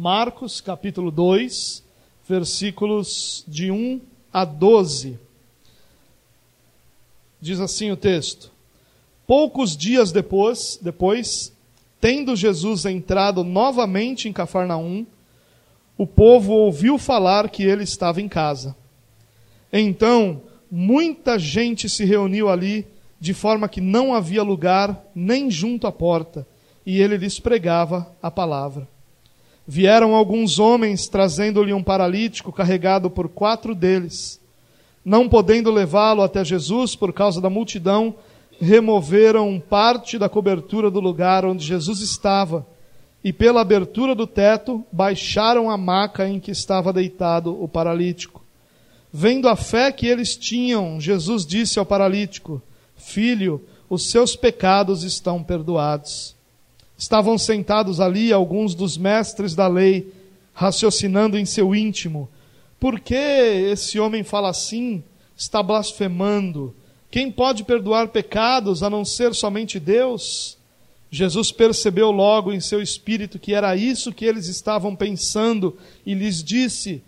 Marcos, capítulo 2, versículos de 1 a 12. Diz assim o texto: Poucos dias depois, depois, tendo Jesus entrado novamente em Cafarnaum, o povo ouviu falar que ele estava em casa. Então, muita gente se reuniu ali, de forma que não havia lugar nem junto à porta, e ele lhes pregava a palavra. Vieram alguns homens trazendo-lhe um paralítico carregado por quatro deles. Não podendo levá-lo até Jesus por causa da multidão, removeram parte da cobertura do lugar onde Jesus estava e pela abertura do teto baixaram a maca em que estava deitado o paralítico. Vendo a fé que eles tinham, Jesus disse ao paralítico: Filho, os seus pecados estão perdoados. Estavam sentados ali alguns dos mestres da lei, raciocinando em seu íntimo: Por que esse homem fala assim? Está blasfemando. Quem pode perdoar pecados a não ser somente Deus? Jesus percebeu logo em seu espírito que era isso que eles estavam pensando e lhes disse: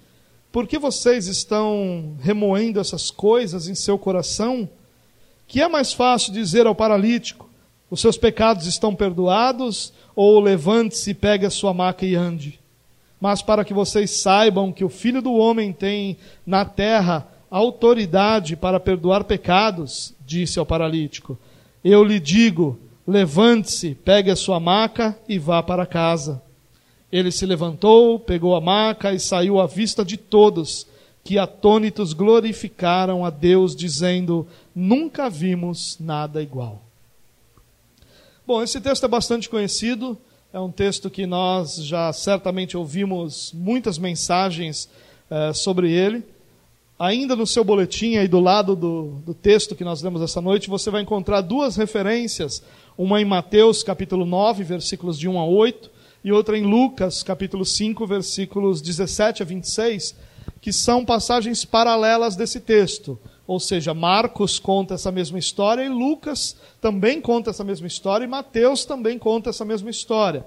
Por que vocês estão remoendo essas coisas em seu coração? Que é mais fácil dizer ao paralítico: Os seus pecados estão perdoados, ou levante-se, pegue a sua maca e ande. Mas para que vocês saibam que o Filho do Homem tem na terra autoridade para perdoar pecados, disse ao paralítico, eu lhe digo Levante-se, pegue a sua maca e vá para casa. Ele se levantou, pegou a maca e saiu à vista de todos, que atônitos glorificaram a Deus, dizendo: Nunca vimos nada igual. Bom, esse texto é bastante conhecido, é um texto que nós já certamente ouvimos muitas mensagens eh, sobre ele. Ainda no seu boletim, aí do lado do, do texto que nós lemos essa noite, você vai encontrar duas referências uma em Mateus capítulo 9, versículos de 1 a 8, e outra em Lucas capítulo 5, versículos 17 a 26, que são passagens paralelas desse texto. Ou seja, Marcos conta essa mesma história e Lucas também conta essa mesma história e Mateus também conta essa mesma história.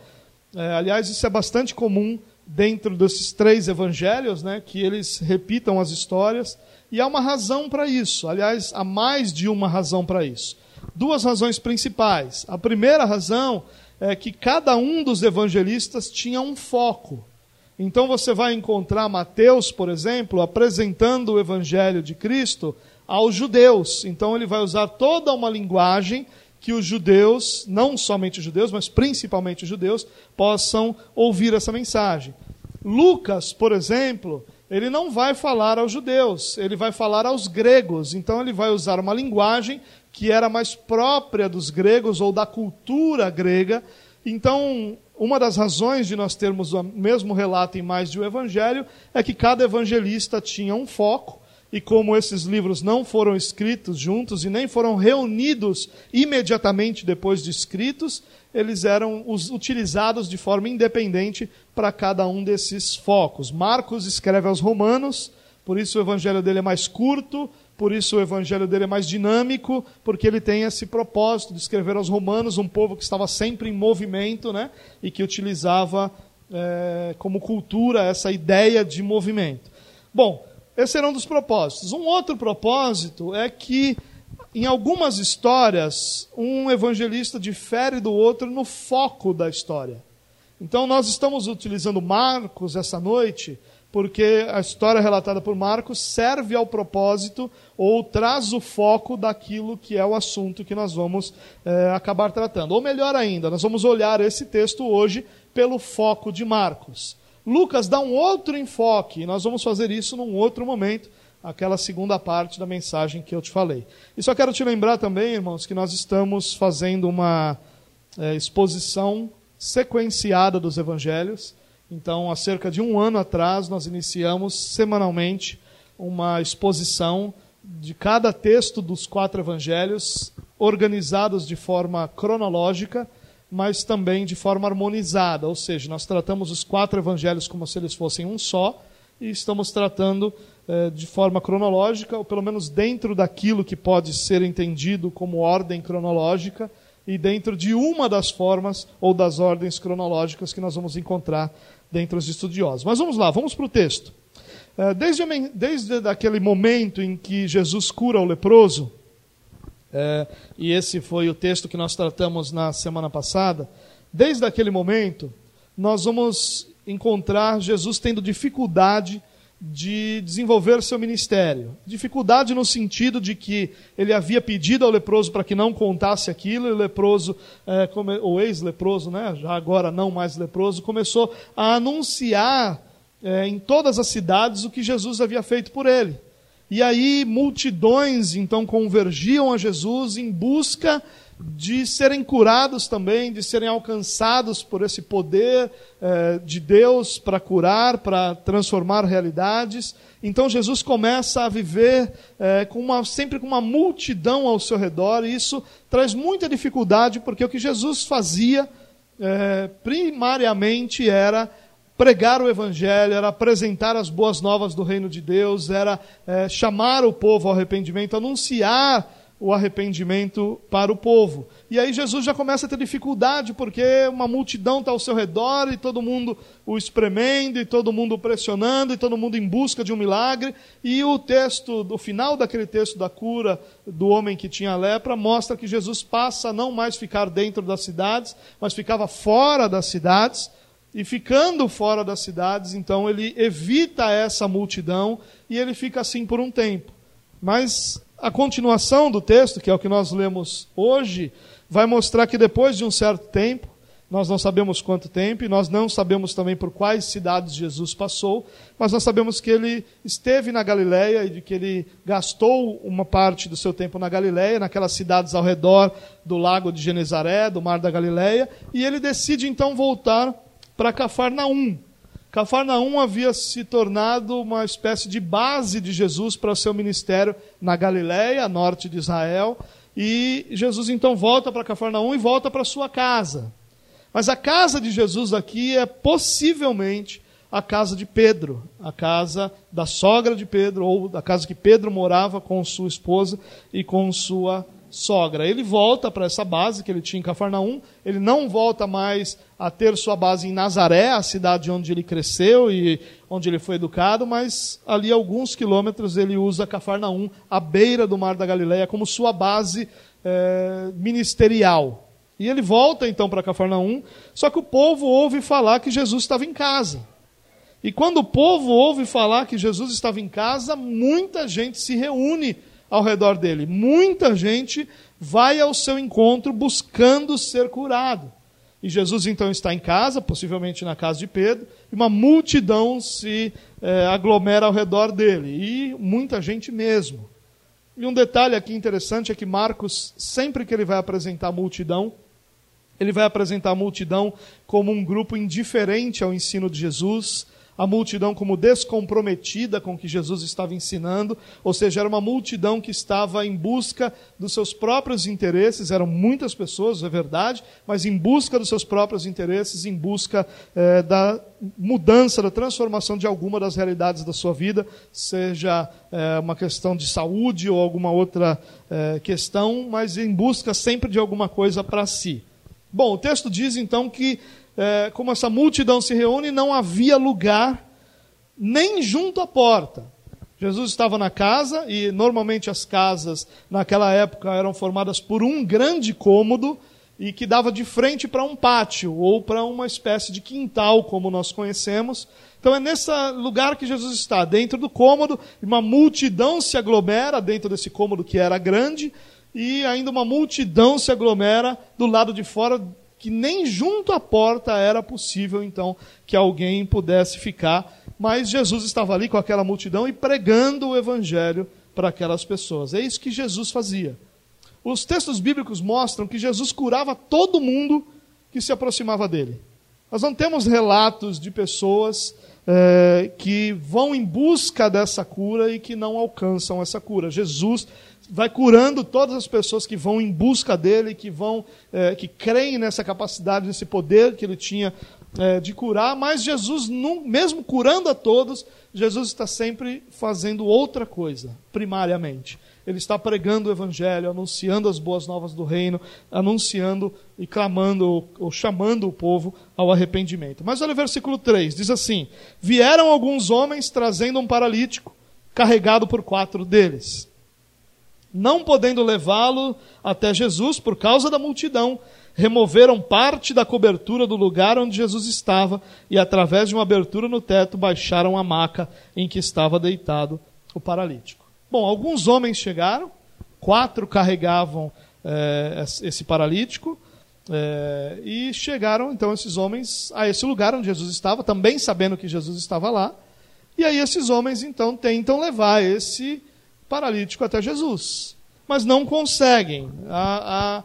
É, aliás, isso é bastante comum dentro desses três evangelhos, né, que eles repitam as histórias, e há uma razão para isso. Aliás, há mais de uma razão para isso duas razões principais. A primeira razão é que cada um dos evangelistas tinha um foco. Então você vai encontrar Mateus, por exemplo, apresentando o evangelho de Cristo aos judeus. Então ele vai usar toda uma linguagem que os judeus, não somente os judeus, mas principalmente os judeus, possam ouvir essa mensagem. Lucas, por exemplo, ele não vai falar aos judeus, ele vai falar aos gregos. Então ele vai usar uma linguagem que era mais própria dos gregos ou da cultura grega. Então, uma das razões de nós termos o mesmo relato em mais de um evangelho é que cada evangelista tinha um foco, e como esses livros não foram escritos juntos e nem foram reunidos imediatamente depois de escritos, eles eram utilizados de forma independente para cada um desses focos. Marcos escreve aos Romanos, por isso o evangelho dele é mais curto, por isso o evangelho dele é mais dinâmico, porque ele tem esse propósito de escrever aos romanos, um povo que estava sempre em movimento, né? E que utilizava é, como cultura essa ideia de movimento. Bom, esse era um dos propósitos. Um outro propósito é que, em algumas histórias, um evangelista difere do outro no foco da história. Então, nós estamos utilizando Marcos essa noite porque a história relatada por Marcos serve ao propósito ou traz o foco daquilo que é o assunto que nós vamos é, acabar tratando. Ou melhor ainda, nós vamos olhar esse texto hoje pelo foco de Marcos. Lucas dá um outro enfoque, e nós vamos fazer isso num outro momento, aquela segunda parte da mensagem que eu te falei. E só quero te lembrar também, irmãos, que nós estamos fazendo uma é, exposição sequenciada dos evangelhos. Então, há cerca de um ano atrás, nós iniciamos semanalmente uma exposição de cada texto dos quatro evangelhos, organizados de forma cronológica, mas também de forma harmonizada. Ou seja, nós tratamos os quatro evangelhos como se eles fossem um só, e estamos tratando eh, de forma cronológica, ou pelo menos dentro daquilo que pode ser entendido como ordem cronológica, e dentro de uma das formas ou das ordens cronológicas que nós vamos encontrar dentre os estudiosos. Mas vamos lá, vamos para o texto. Desde, desde aquele momento em que Jesus cura o leproso, é, e esse foi o texto que nós tratamos na semana passada, desde aquele momento, nós vamos encontrar Jesus tendo dificuldade de desenvolver seu ministério. Dificuldade no sentido de que ele havia pedido ao leproso para que não contasse aquilo, e o leproso, é, o ex-leproso, né, já agora não mais leproso, começou a anunciar é, em todas as cidades o que Jesus havia feito por ele. E aí multidões então convergiam a Jesus em busca de serem curados também, de serem alcançados por esse poder eh, de Deus para curar, para transformar realidades. Então Jesus começa a viver eh, com uma, sempre com uma multidão ao seu redor, e isso traz muita dificuldade, porque o que Jesus fazia eh, primariamente era pregar o Evangelho, era apresentar as boas novas do reino de Deus, era chamar o povo ao arrependimento, anunciar o arrependimento para o povo. E aí Jesus já começa a ter dificuldade, porque uma multidão está ao seu redor e todo mundo o espremendo, e todo mundo o pressionando, e todo mundo em busca de um milagre. E o texto, do final daquele texto da cura do homem que tinha lepra, mostra que Jesus passa a não mais ficar dentro das cidades, mas ficava fora das cidades. E ficando fora das cidades, então ele evita essa multidão e ele fica assim por um tempo. Mas a continuação do texto, que é o que nós lemos hoje, vai mostrar que depois de um certo tempo, nós não sabemos quanto tempo, e nós não sabemos também por quais cidades Jesus passou, mas nós sabemos que ele esteve na Galiléia e que ele gastou uma parte do seu tempo na Galiléia, naquelas cidades ao redor do lago de Genezaré, do mar da Galiléia, e ele decide então voltar para Cafarnaum. Cafarnaum havia se tornado uma espécie de base de Jesus para seu ministério na Galiléia, norte de Israel, e Jesus então volta para Cafarnaum e volta para sua casa. Mas a casa de Jesus aqui é possivelmente a casa de Pedro, a casa da sogra de Pedro, ou a casa que Pedro morava com sua esposa e com sua sogra. Ele volta para essa base que ele tinha em Cafarnaum, ele não volta mais a ter sua base em Nazaré, a cidade onde ele cresceu e onde ele foi educado, mas ali alguns quilômetros ele usa Cafarnaum, à beira do Mar da Galileia, como sua base é, ministerial. E ele volta então para Cafarnaum, só que o povo ouve falar que Jesus estava em casa. E quando o povo ouve falar que Jesus estava em casa, muita gente se reúne ao redor dele. Muita gente vai ao seu encontro buscando ser curado. E Jesus então está em casa, possivelmente na casa de Pedro, e uma multidão se é, aglomera ao redor dele, e muita gente mesmo. E um detalhe aqui interessante é que Marcos, sempre que ele vai apresentar a multidão, ele vai apresentar a multidão como um grupo indiferente ao ensino de Jesus, a multidão como descomprometida com o que Jesus estava ensinando, ou seja, era uma multidão que estava em busca dos seus próprios interesses, eram muitas pessoas, é verdade, mas em busca dos seus próprios interesses, em busca eh, da mudança, da transformação de alguma das realidades da sua vida, seja eh, uma questão de saúde ou alguma outra eh, questão, mas em busca sempre de alguma coisa para si. Bom, o texto diz então que é, como essa multidão se reúne, não havia lugar nem junto à porta. Jesus estava na casa, e normalmente as casas naquela época eram formadas por um grande cômodo e que dava de frente para um pátio ou para uma espécie de quintal, como nós conhecemos. Então é nesse lugar que Jesus está, dentro do cômodo, uma multidão se aglomera dentro desse cômodo que era grande, e ainda uma multidão se aglomera do lado de fora que nem junto à porta era possível então que alguém pudesse ficar, mas Jesus estava ali com aquela multidão e pregando o evangelho para aquelas pessoas. É isso que Jesus fazia. Os textos bíblicos mostram que Jesus curava todo mundo que se aproximava dele. Nós não temos relatos de pessoas é, que vão em busca dessa cura e que não alcançam essa cura. Jesus vai curando todas as pessoas que vão em busca dele, que vão, é, que creem nessa capacidade, nesse poder que ele tinha é, de curar. Mas Jesus, mesmo curando a todos, Jesus está sempre fazendo outra coisa, primariamente. ele está pregando o evangelho, anunciando as boas novas do reino, anunciando e clamando ou chamando o povo ao arrependimento. Mas olha o versículo 3, diz assim: Vieram alguns homens trazendo um paralítico, carregado por quatro deles. Não podendo levá-lo até Jesus por causa da multidão, removeram parte da cobertura do lugar onde Jesus estava e, através de uma abertura no teto, baixaram a maca em que estava deitado o paralítico. Bom, alguns homens chegaram, quatro carregavam é, esse paralítico, é, e chegaram então esses homens a esse lugar onde Jesus estava, também sabendo que Jesus estava lá, e aí esses homens então tentam levar esse paralítico até Jesus, mas não conseguem. A, a,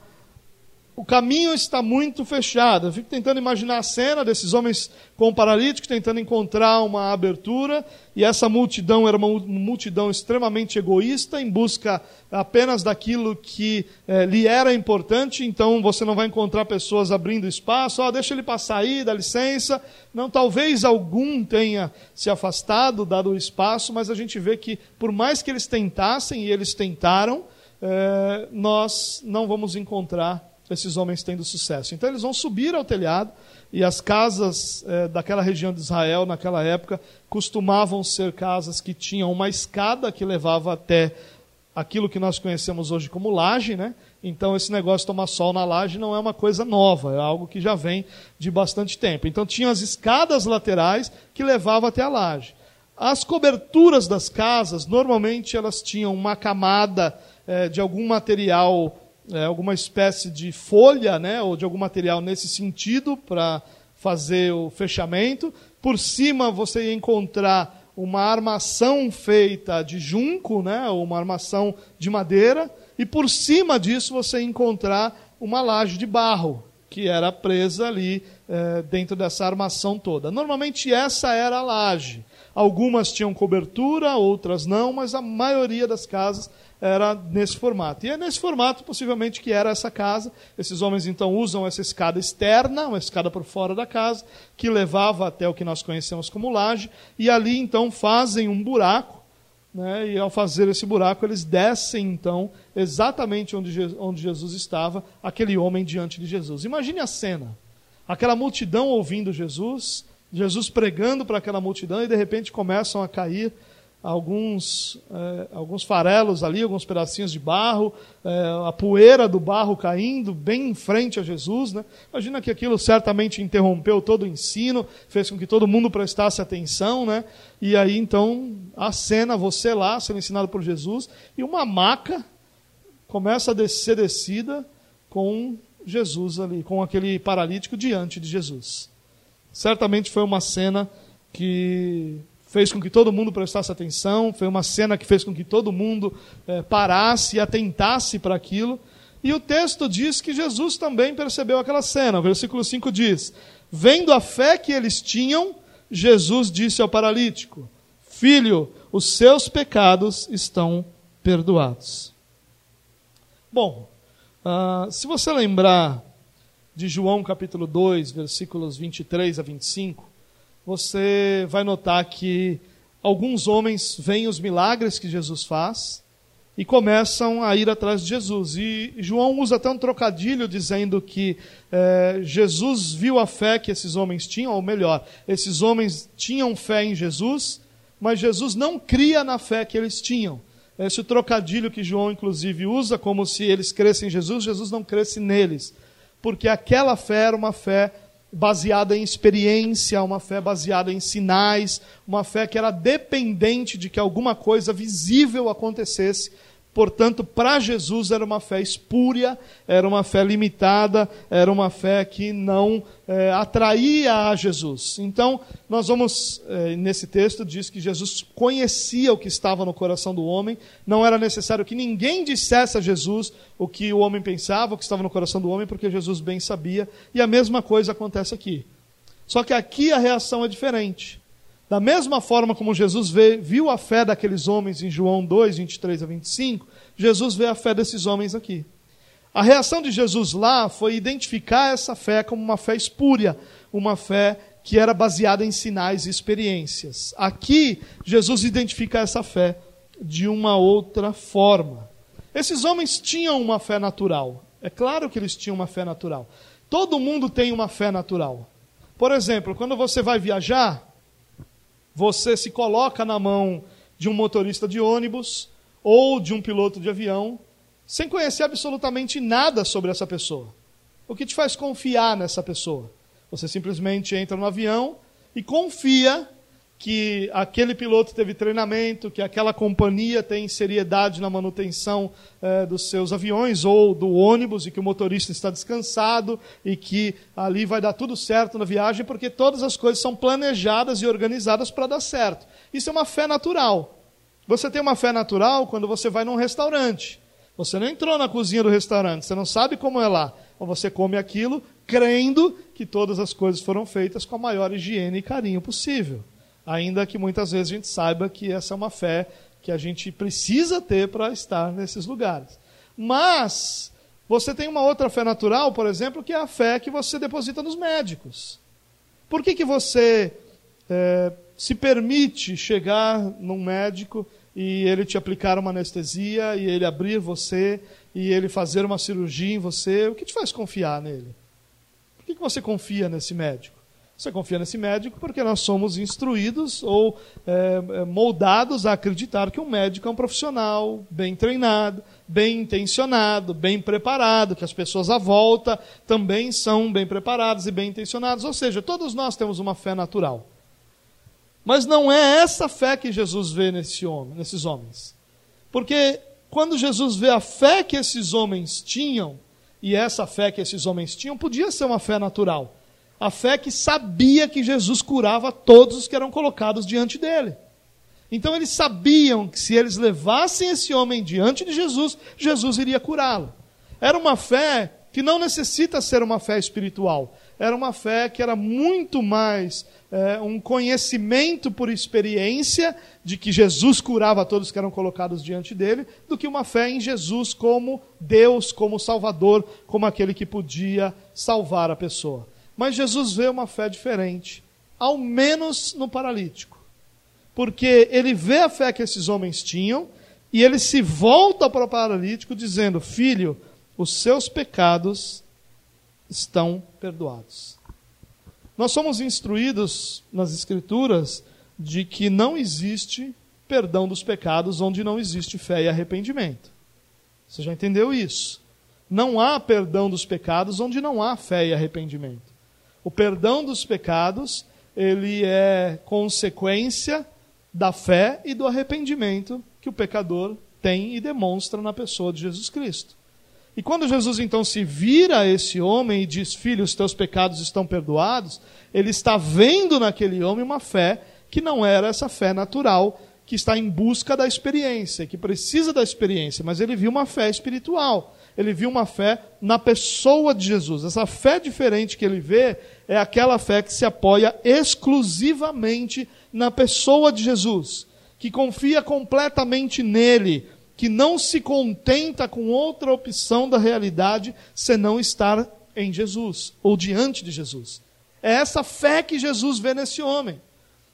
o caminho está muito fechado. Eu fico tentando imaginar a cena desses homens com o paralítico tentando encontrar uma abertura, e essa multidão era uma multidão extremamente egoísta, em busca apenas daquilo que eh, lhe era importante, então você não vai encontrar pessoas abrindo espaço, oh, deixa ele passar aí, dá licença. Não, talvez algum tenha se afastado, dado o espaço, mas a gente vê que, por mais que eles tentassem, e eles tentaram, eh, nós não vamos encontrar esses homens tendo sucesso. Então eles vão subir ao telhado, e as casas é, daquela região de Israel, naquela época, costumavam ser casas que tinham uma escada que levava até aquilo que nós conhecemos hoje como laje, né? Então esse negócio de tomar sol na laje não é uma coisa nova, é algo que já vem de bastante tempo. Então tinha as escadas laterais que levavam até a laje. As coberturas das casas, normalmente elas tinham uma camada é, de algum material é, alguma espécie de folha, né, ou de algum material nesse sentido para fazer o fechamento. Por cima você ia encontrar uma armação feita de junco, né, ou uma armação de madeira, e por cima disso você ia encontrar uma laje de barro, que era presa ali é, dentro dessa armação toda. Normalmente essa era a laje. Algumas tinham cobertura, outras não, mas a maioria das casas era nesse formato. E é nesse formato, possivelmente, que era essa casa. Esses homens, então, usam essa escada externa, uma escada por fora da casa, que levava até o que nós conhecemos como laje, e ali, então, fazem um buraco, né, e ao fazer esse buraco, eles descem, então, exatamente onde, onde Jesus estava, aquele homem diante de Jesus. Imagine a cena. Aquela multidão ouvindo Jesus, Jesus pregando para aquela multidão, e de repente começam a cair alguns, é, alguns farelos ali, alguns pedacinhos de barro, é, a poeira do barro caindo bem em frente a Jesus. Né? Imagina que aquilo certamente interrompeu todo o ensino, fez com que todo mundo prestasse atenção. Né? E aí então a cena, você lá, sendo ensinado por Jesus, e uma maca começa a ser descida com Jesus ali, com aquele paralítico diante de Jesus. Certamente foi uma cena que fez com que todo mundo prestasse atenção, foi uma cena que fez com que todo mundo é, parasse e atentasse para aquilo. E o texto diz que Jesus também percebeu aquela cena. O versículo 5 diz: Vendo a fé que eles tinham, Jesus disse ao paralítico: Filho, os seus pecados estão perdoados. Bom, uh, se você lembrar de João capítulo 2, versículos 23 a 25, você vai notar que alguns homens veem os milagres que Jesus faz e começam a ir atrás de Jesus. E João usa até um trocadilho dizendo que é, Jesus viu a fé que esses homens tinham, ou melhor, esses homens tinham fé em Jesus, mas Jesus não cria na fé que eles tinham. Esse trocadilho que João, inclusive, usa como se eles crescem em Jesus, Jesus não cresce neles. Porque aquela fé era uma fé baseada em experiência, uma fé baseada em sinais, uma fé que era dependente de que alguma coisa visível acontecesse Portanto, para Jesus era uma fé espúria, era uma fé limitada, era uma fé que não é, atraía a Jesus. Então, nós vamos, é, nesse texto, diz que Jesus conhecia o que estava no coração do homem, não era necessário que ninguém dissesse a Jesus o que o homem pensava, o que estava no coração do homem, porque Jesus bem sabia, e a mesma coisa acontece aqui. Só que aqui a reação é diferente. Da mesma forma como Jesus vê, viu a fé daqueles homens em João 2, 23 a 25, Jesus vê a fé desses homens aqui. A reação de Jesus lá foi identificar essa fé como uma fé espúria, uma fé que era baseada em sinais e experiências. Aqui, Jesus identifica essa fé de uma outra forma. Esses homens tinham uma fé natural. É claro que eles tinham uma fé natural. Todo mundo tem uma fé natural. Por exemplo, quando você vai viajar, você se coloca na mão de um motorista de ônibus ou de um piloto de avião, sem conhecer absolutamente nada sobre essa pessoa. O que te faz confiar nessa pessoa? Você simplesmente entra no avião e confia que aquele piloto teve treinamento, que aquela companhia tem seriedade na manutenção eh, dos seus aviões ou do ônibus e que o motorista está descansado e que ali vai dar tudo certo na viagem, porque todas as coisas são planejadas e organizadas para dar certo. Isso é uma fé natural. Você tem uma fé natural quando você vai num restaurante. Você não entrou na cozinha do restaurante, você não sabe como é lá. Ou você come aquilo crendo que todas as coisas foram feitas com a maior higiene e carinho possível ainda que muitas vezes a gente saiba que essa é uma fé que a gente precisa ter para estar nesses lugares. Mas você tem uma outra fé natural, por exemplo, que é a fé que você deposita nos médicos. Por que, que você é, se permite chegar num médico e ele te aplicar uma anestesia e ele abrir você e ele fazer uma cirurgia em você? O que te faz confiar nele? Por que, que você confia nesse médico? Você confia nesse médico porque nós somos instruídos ou é, moldados a acreditar que um médico é um profissional bem treinado, bem intencionado, bem preparado, que as pessoas à volta também são bem preparadas e bem intencionadas. Ou seja, todos nós temos uma fé natural. Mas não é essa fé que Jesus vê nesse homem, nesses homens. Porque quando Jesus vê a fé que esses homens tinham, e essa fé que esses homens tinham podia ser uma fé natural a fé que sabia que Jesus curava todos os que eram colocados diante dele. Então eles sabiam que se eles levassem esse homem diante de Jesus, Jesus iria curá-lo. Era uma fé que não necessita ser uma fé espiritual. Era uma fé que era muito mais é, um conhecimento por experiência de que Jesus curava todos que eram colocados diante dele, do que uma fé em Jesus como Deus, como Salvador, como aquele que podia salvar a pessoa. Mas Jesus vê uma fé diferente, ao menos no paralítico. Porque ele vê a fé que esses homens tinham e ele se volta para o paralítico dizendo: Filho, os seus pecados estão perdoados. Nós somos instruídos nas Escrituras de que não existe perdão dos pecados onde não existe fé e arrependimento. Você já entendeu isso? Não há perdão dos pecados onde não há fé e arrependimento. O perdão dos pecados, ele é consequência da fé e do arrependimento que o pecador tem e demonstra na pessoa de Jesus Cristo. E quando Jesus então se vira a esse homem e diz: Filho, os teus pecados estão perdoados, ele está vendo naquele homem uma fé que não era essa fé natural, que está em busca da experiência, que precisa da experiência, mas ele viu uma fé espiritual. Ele viu uma fé na pessoa de Jesus. Essa fé diferente que ele vê é aquela fé que se apoia exclusivamente na pessoa de Jesus, que confia completamente nele, que não se contenta com outra opção da realidade senão estar em Jesus ou diante de Jesus. É essa fé que Jesus vê nesse homem.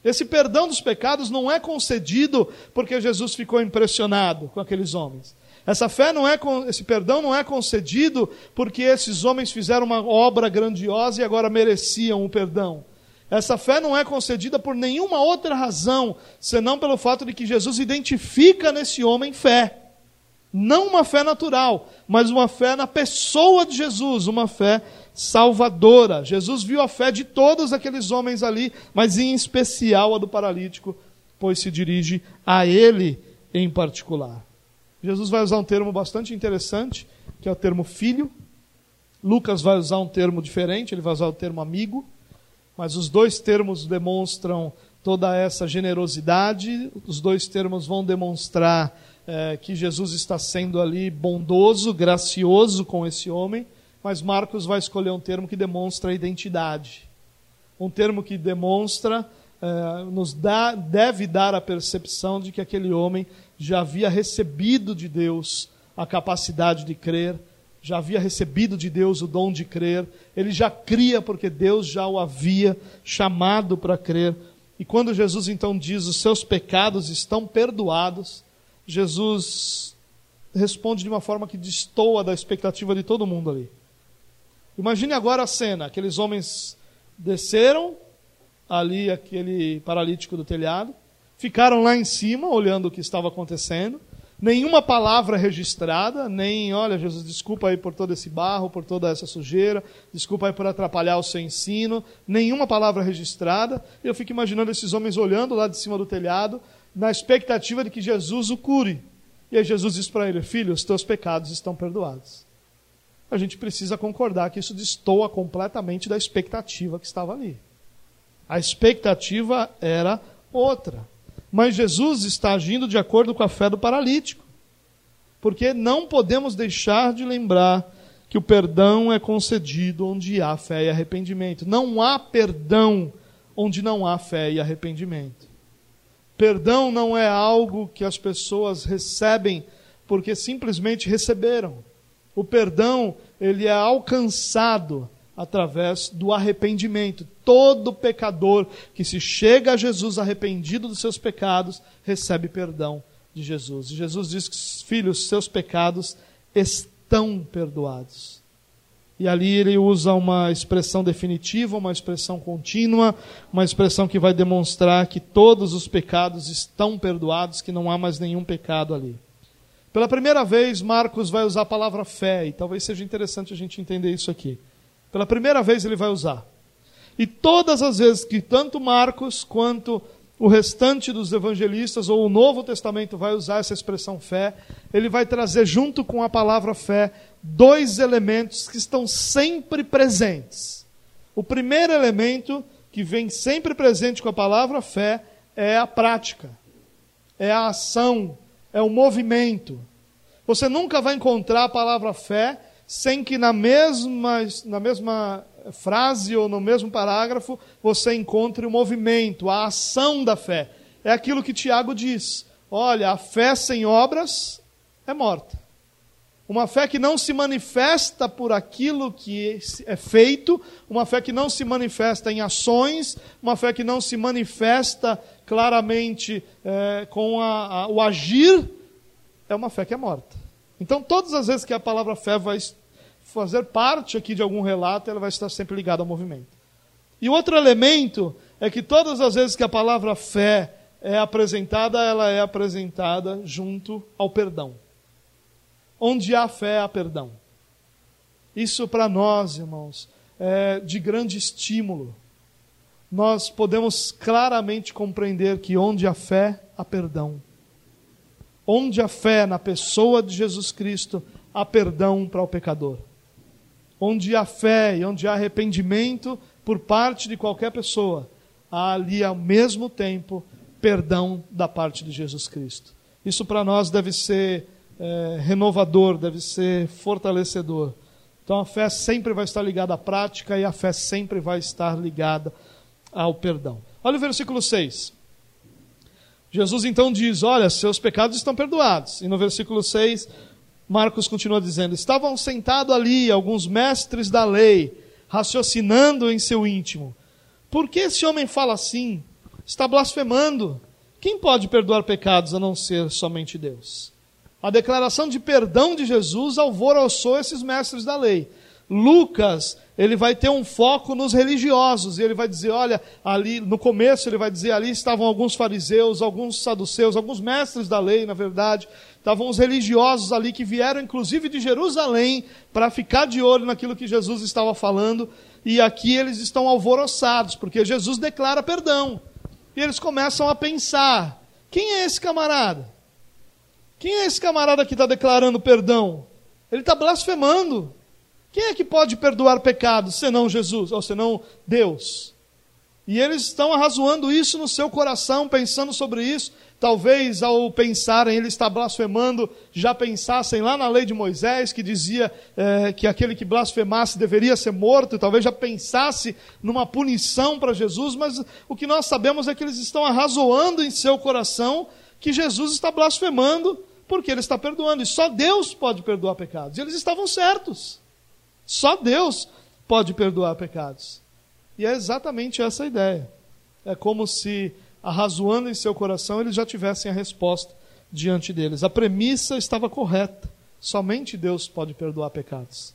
Esse perdão dos pecados não é concedido porque Jesus ficou impressionado com aqueles homens. Essa fé não é, esse perdão não é concedido porque esses homens fizeram uma obra grandiosa e agora mereciam o perdão. Essa fé não é concedida por nenhuma outra razão, senão pelo fato de que Jesus identifica nesse homem fé. Não uma fé natural, mas uma fé na pessoa de Jesus, uma fé salvadora. Jesus viu a fé de todos aqueles homens ali, mas em especial a do paralítico, pois se dirige a ele em particular. Jesus vai usar um termo bastante interessante, que é o termo filho. Lucas vai usar um termo diferente, ele vai usar o termo amigo. Mas os dois termos demonstram toda essa generosidade, os dois termos vão demonstrar é, que Jesus está sendo ali bondoso, gracioso com esse homem, mas Marcos vai escolher um termo que demonstra a identidade. Um termo que demonstra, é, nos dá, deve dar a percepção de que aquele homem já havia recebido de Deus a capacidade de crer, já havia recebido de Deus o dom de crer, ele já cria porque Deus já o havia chamado para crer. E quando Jesus então diz: os seus pecados estão perdoados, Jesus responde de uma forma que destoa da expectativa de todo mundo ali. Imagine agora a cena: aqueles homens desceram ali, aquele paralítico do telhado, ficaram lá em cima olhando o que estava acontecendo nenhuma palavra registrada, nem, olha, Jesus, desculpa aí por todo esse barro, por toda essa sujeira, desculpa aí por atrapalhar o seu ensino, nenhuma palavra registrada. Eu fico imaginando esses homens olhando lá de cima do telhado, na expectativa de que Jesus o cure. E aí Jesus diz para ele: Filho, os teus pecados estão perdoados. A gente precisa concordar que isso destoa completamente da expectativa que estava ali. A expectativa era outra. Mas Jesus está agindo de acordo com a fé do paralítico. Porque não podemos deixar de lembrar que o perdão é concedido onde há fé e arrependimento. Não há perdão onde não há fé e arrependimento. Perdão não é algo que as pessoas recebem porque simplesmente receberam. O perdão, ele é alcançado através do arrependimento. Todo pecador que se chega a Jesus arrependido dos seus pecados, recebe perdão de Jesus. E Jesus diz que, filhos, seus pecados estão perdoados. E ali ele usa uma expressão definitiva, uma expressão contínua, uma expressão que vai demonstrar que todos os pecados estão perdoados, que não há mais nenhum pecado ali. Pela primeira vez, Marcos vai usar a palavra fé, e talvez seja interessante a gente entender isso aqui. Pela primeira vez ele vai usar. E todas as vezes que tanto Marcos quanto o restante dos evangelistas ou o Novo Testamento vai usar essa expressão fé, ele vai trazer junto com a palavra fé dois elementos que estão sempre presentes. O primeiro elemento que vem sempre presente com a palavra fé é a prática, é a ação, é o movimento. Você nunca vai encontrar a palavra fé sem que na mesma, na mesma frase ou no mesmo parágrafo você encontre o movimento, a ação da fé. É aquilo que Tiago diz: olha, a fé sem obras é morta. Uma fé que não se manifesta por aquilo que é feito, uma fé que não se manifesta em ações, uma fé que não se manifesta claramente é, com a, a, o agir, é uma fé que é morta. Então, todas as vezes que a palavra fé vai fazer parte aqui de algum relato, ela vai estar sempre ligada ao movimento. E outro elemento é que todas as vezes que a palavra fé é apresentada, ela é apresentada junto ao perdão. Onde há fé, há perdão. Isso para nós, irmãos, é de grande estímulo. Nós podemos claramente compreender que onde há fé, há perdão. Onde há fé na pessoa de Jesus Cristo, há perdão para o pecador. Onde há fé e onde há arrependimento por parte de qualquer pessoa, há ali ao mesmo tempo perdão da parte de Jesus Cristo. Isso para nós deve ser é, renovador, deve ser fortalecedor. Então a fé sempre vai estar ligada à prática e a fé sempre vai estar ligada ao perdão. Olha o versículo 6. Jesus então diz: Olha, seus pecados estão perdoados. E no versículo 6, Marcos continua dizendo: Estavam sentados ali alguns mestres da lei, raciocinando em seu íntimo. Por que esse homem fala assim? Está blasfemando. Quem pode perdoar pecados a não ser somente Deus? A declaração de perdão de Jesus alvoroçou esses mestres da lei. Lucas, ele vai ter um foco nos religiosos, e ele vai dizer, olha, ali no começo ele vai dizer, ali estavam alguns fariseus, alguns saduceus, alguns mestres da lei, na verdade, estavam os religiosos ali que vieram inclusive de Jerusalém para ficar de olho naquilo que Jesus estava falando, e aqui eles estão alvoroçados, porque Jesus declara perdão. E eles começam a pensar: quem é esse camarada? Quem é esse camarada que está declarando perdão? Ele está blasfemando. Quem é que pode perdoar pecados senão Jesus, ou senão Deus? E eles estão arrazoando isso no seu coração, pensando sobre isso. Talvez ao pensarem, ele está blasfemando, já pensassem lá na lei de Moisés, que dizia é, que aquele que blasfemasse deveria ser morto, talvez já pensasse numa punição para Jesus, mas o que nós sabemos é que eles estão arrazoando em seu coração que Jesus está blasfemando, porque ele está perdoando, e só Deus pode perdoar pecados. E eles estavam certos. Só Deus pode perdoar pecados. E é exatamente essa a ideia. É como se, arrazoando em seu coração, eles já tivessem a resposta diante deles. A premissa estava correta. Somente Deus pode perdoar pecados.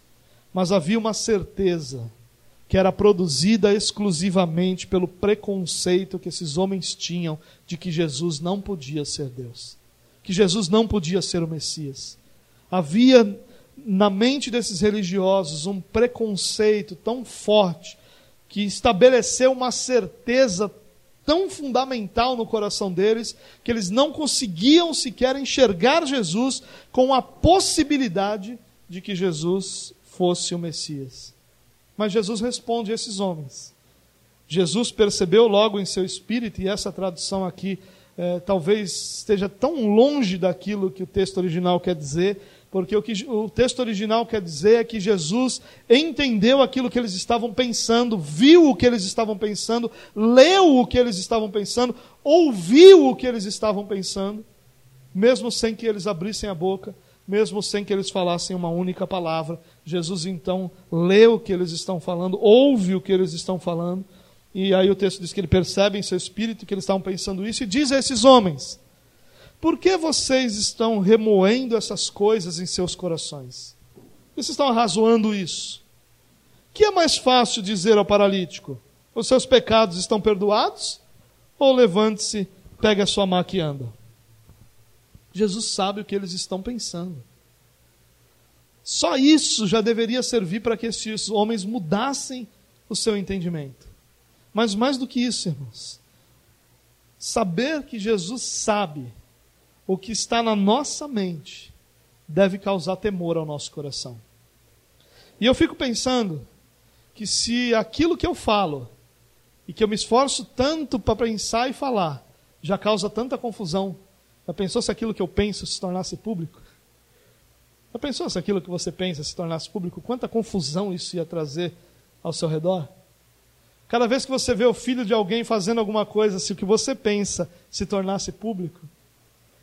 Mas havia uma certeza que era produzida exclusivamente pelo preconceito que esses homens tinham de que Jesus não podia ser Deus, que Jesus não podia ser o Messias. Havia na mente desses religiosos um preconceito tão forte que estabeleceu uma certeza tão fundamental no coração deles que eles não conseguiam sequer enxergar Jesus com a possibilidade de que Jesus fosse o Messias. Mas Jesus responde a esses homens. Jesus percebeu logo em seu espírito, e essa tradução aqui é, talvez esteja tão longe daquilo que o texto original quer dizer, porque o que o texto original quer dizer é que Jesus entendeu aquilo que eles estavam pensando, viu o que eles estavam pensando, leu o que eles estavam pensando, ouviu o que eles estavam pensando, mesmo sem que eles abrissem a boca, mesmo sem que eles falassem uma única palavra. Jesus então lê o que eles estão falando, ouve o que eles estão falando, e aí o texto diz que ele percebe em seu espírito que eles estavam pensando isso e diz a esses homens: Por que vocês estão remoendo essas coisas em seus corações? Vocês estão arrazoando isso? O que é mais fácil dizer ao paralítico? Os seus pecados estão perdoados? Ou levante-se, pegue a sua maca e anda? Jesus sabe o que eles estão pensando. Só isso já deveria servir para que esses homens mudassem o seu entendimento. Mas mais do que isso, irmãos, saber que Jesus sabe o que está na nossa mente deve causar temor ao nosso coração. E eu fico pensando que se aquilo que eu falo e que eu me esforço tanto para pensar e falar já causa tanta confusão já pensou se aquilo que eu penso se tornasse público? Já pensou se aquilo que você pensa se tornasse público? Quanta confusão isso ia trazer ao seu redor? Cada vez que você vê o filho de alguém fazendo alguma coisa, se o que você pensa se tornasse público,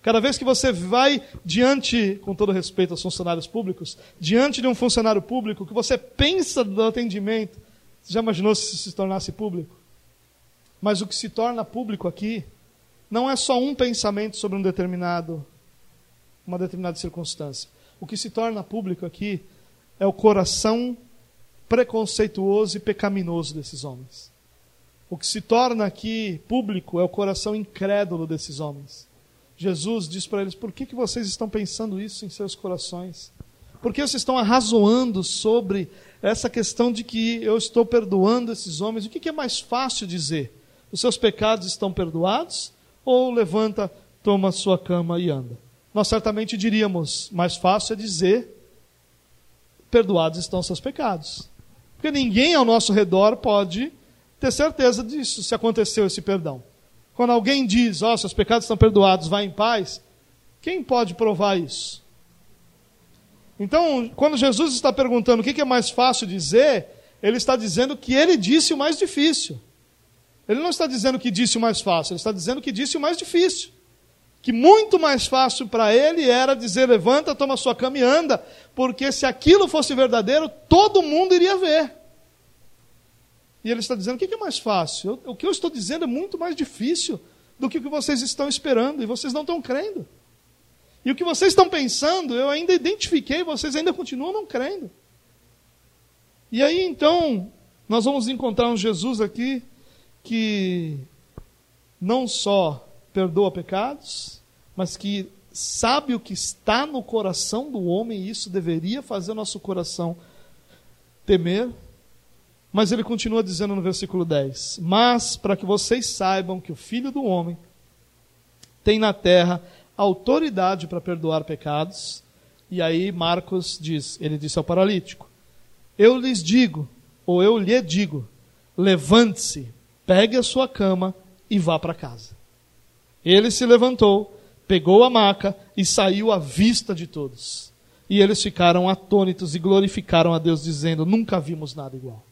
cada vez que você vai diante, com todo respeito aos funcionários públicos, diante de um funcionário público, que você pensa do atendimento, você já imaginou se isso se tornasse público? Mas o que se torna público aqui não é só um pensamento sobre um determinado, uma determinada circunstância. O que se torna público aqui é o coração preconceituoso e pecaminoso desses homens. O que se torna aqui público é o coração incrédulo desses homens. Jesus diz para eles: por que, que vocês estão pensando isso em seus corações? Por que vocês estão arrazoando sobre essa questão de que eu estou perdoando esses homens? O que, que é mais fácil dizer? Os seus pecados estão perdoados? ou levanta, toma sua cama e anda. Nós certamente diríamos, mais fácil é dizer, perdoados estão seus pecados. Porque ninguém ao nosso redor pode ter certeza disso, se aconteceu esse perdão. Quando alguém diz, ó, oh, seus pecados estão perdoados, vá em paz, quem pode provar isso? Então, quando Jesus está perguntando o que é mais fácil dizer, ele está dizendo que ele disse o mais difícil. Ele não está dizendo que disse o mais fácil, ele está dizendo que disse o mais difícil. Que muito mais fácil para ele era dizer: levanta, toma sua cama e anda, porque se aquilo fosse verdadeiro, todo mundo iria ver. E ele está dizendo: o que é mais fácil? o que eu estou dizendo é muito mais difícil do que o que vocês estão esperando, e vocês não estão crendo. E o que vocês estão pensando, eu ainda identifiquei, vocês ainda continuam não crendo. E aí então, nós vamos encontrar um Jesus aqui que não só perdoa pecados, mas que sabe o que está no coração do homem, e isso deveria fazer nosso coração temer. Mas ele continua dizendo no versículo 10: Mas para que vocês saibam que o Filho do Homem tem na terra autoridade para perdoar pecados. E aí Marcos diz: Ele disse ao paralítico: Eu lhes digo, ou eu lhe digo, levante-se, pegue a sua cama e vá para casa. Ele se levantou, pegou a maca e saiu à vista de todos. E eles ficaram atônitos e glorificaram a Deus, dizendo: Nunca vimos nada igual.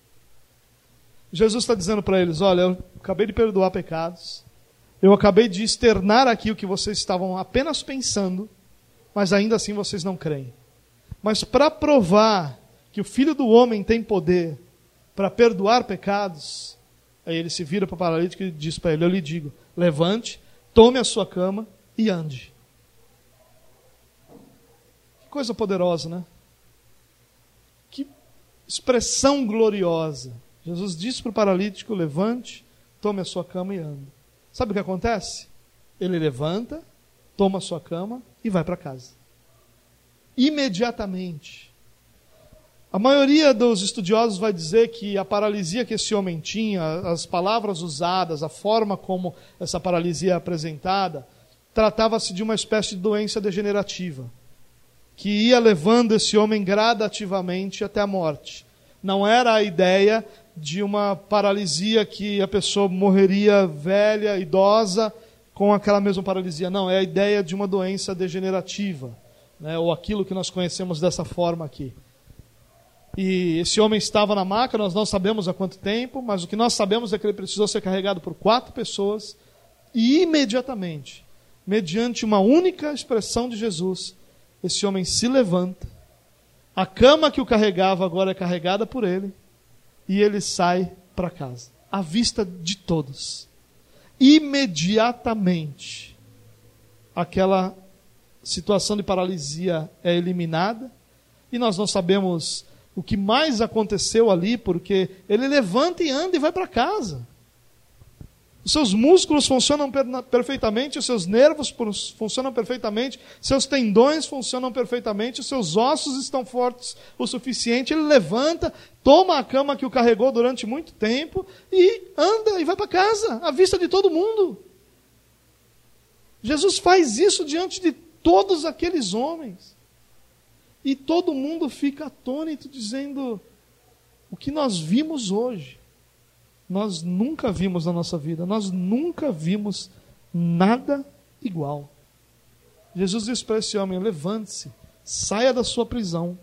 Jesus está dizendo para eles: Olha, eu acabei de perdoar pecados, eu acabei de externar aqui o que vocês estavam apenas pensando, mas ainda assim vocês não creem. Mas para provar que o Filho do Homem tem poder para perdoar pecados, Aí ele se vira para o paralítico e diz para ele: Eu lhe digo, levante, tome a sua cama e ande. coisa poderosa, né? Que expressão gloriosa. Jesus disse para o paralítico: levante, tome a sua cama e ande. Sabe o que acontece? Ele levanta, toma a sua cama e vai para casa. Imediatamente. A maioria dos estudiosos vai dizer que a paralisia que esse homem tinha, as palavras usadas, a forma como essa paralisia é apresentada, tratava-se de uma espécie de doença degenerativa, que ia levando esse homem gradativamente até a morte. Não era a ideia de uma paralisia que a pessoa morreria velha, idosa, com aquela mesma paralisia. Não, é a ideia de uma doença degenerativa, né, ou aquilo que nós conhecemos dessa forma aqui. E esse homem estava na maca, nós não sabemos há quanto tempo, mas o que nós sabemos é que ele precisou ser carregado por quatro pessoas e imediatamente, mediante uma única expressão de Jesus, esse homem se levanta, a cama que o carregava agora é carregada por ele e ele sai para casa, à vista de todos. Imediatamente, aquela situação de paralisia é eliminada e nós não sabemos o que mais aconteceu ali, porque ele levanta e anda e vai para casa. Os seus músculos funcionam perfeitamente, os seus nervos funcionam perfeitamente, seus tendões funcionam perfeitamente, os seus ossos estão fortes o suficiente. Ele levanta, toma a cama que o carregou durante muito tempo e anda e vai para casa, à vista de todo mundo. Jesus faz isso diante de todos aqueles homens. E todo mundo fica atônito, dizendo: o que nós vimos hoje nós nunca vimos na nossa vida, nós nunca vimos nada igual. Jesus disse para esse homem: levante-se, saia da sua prisão,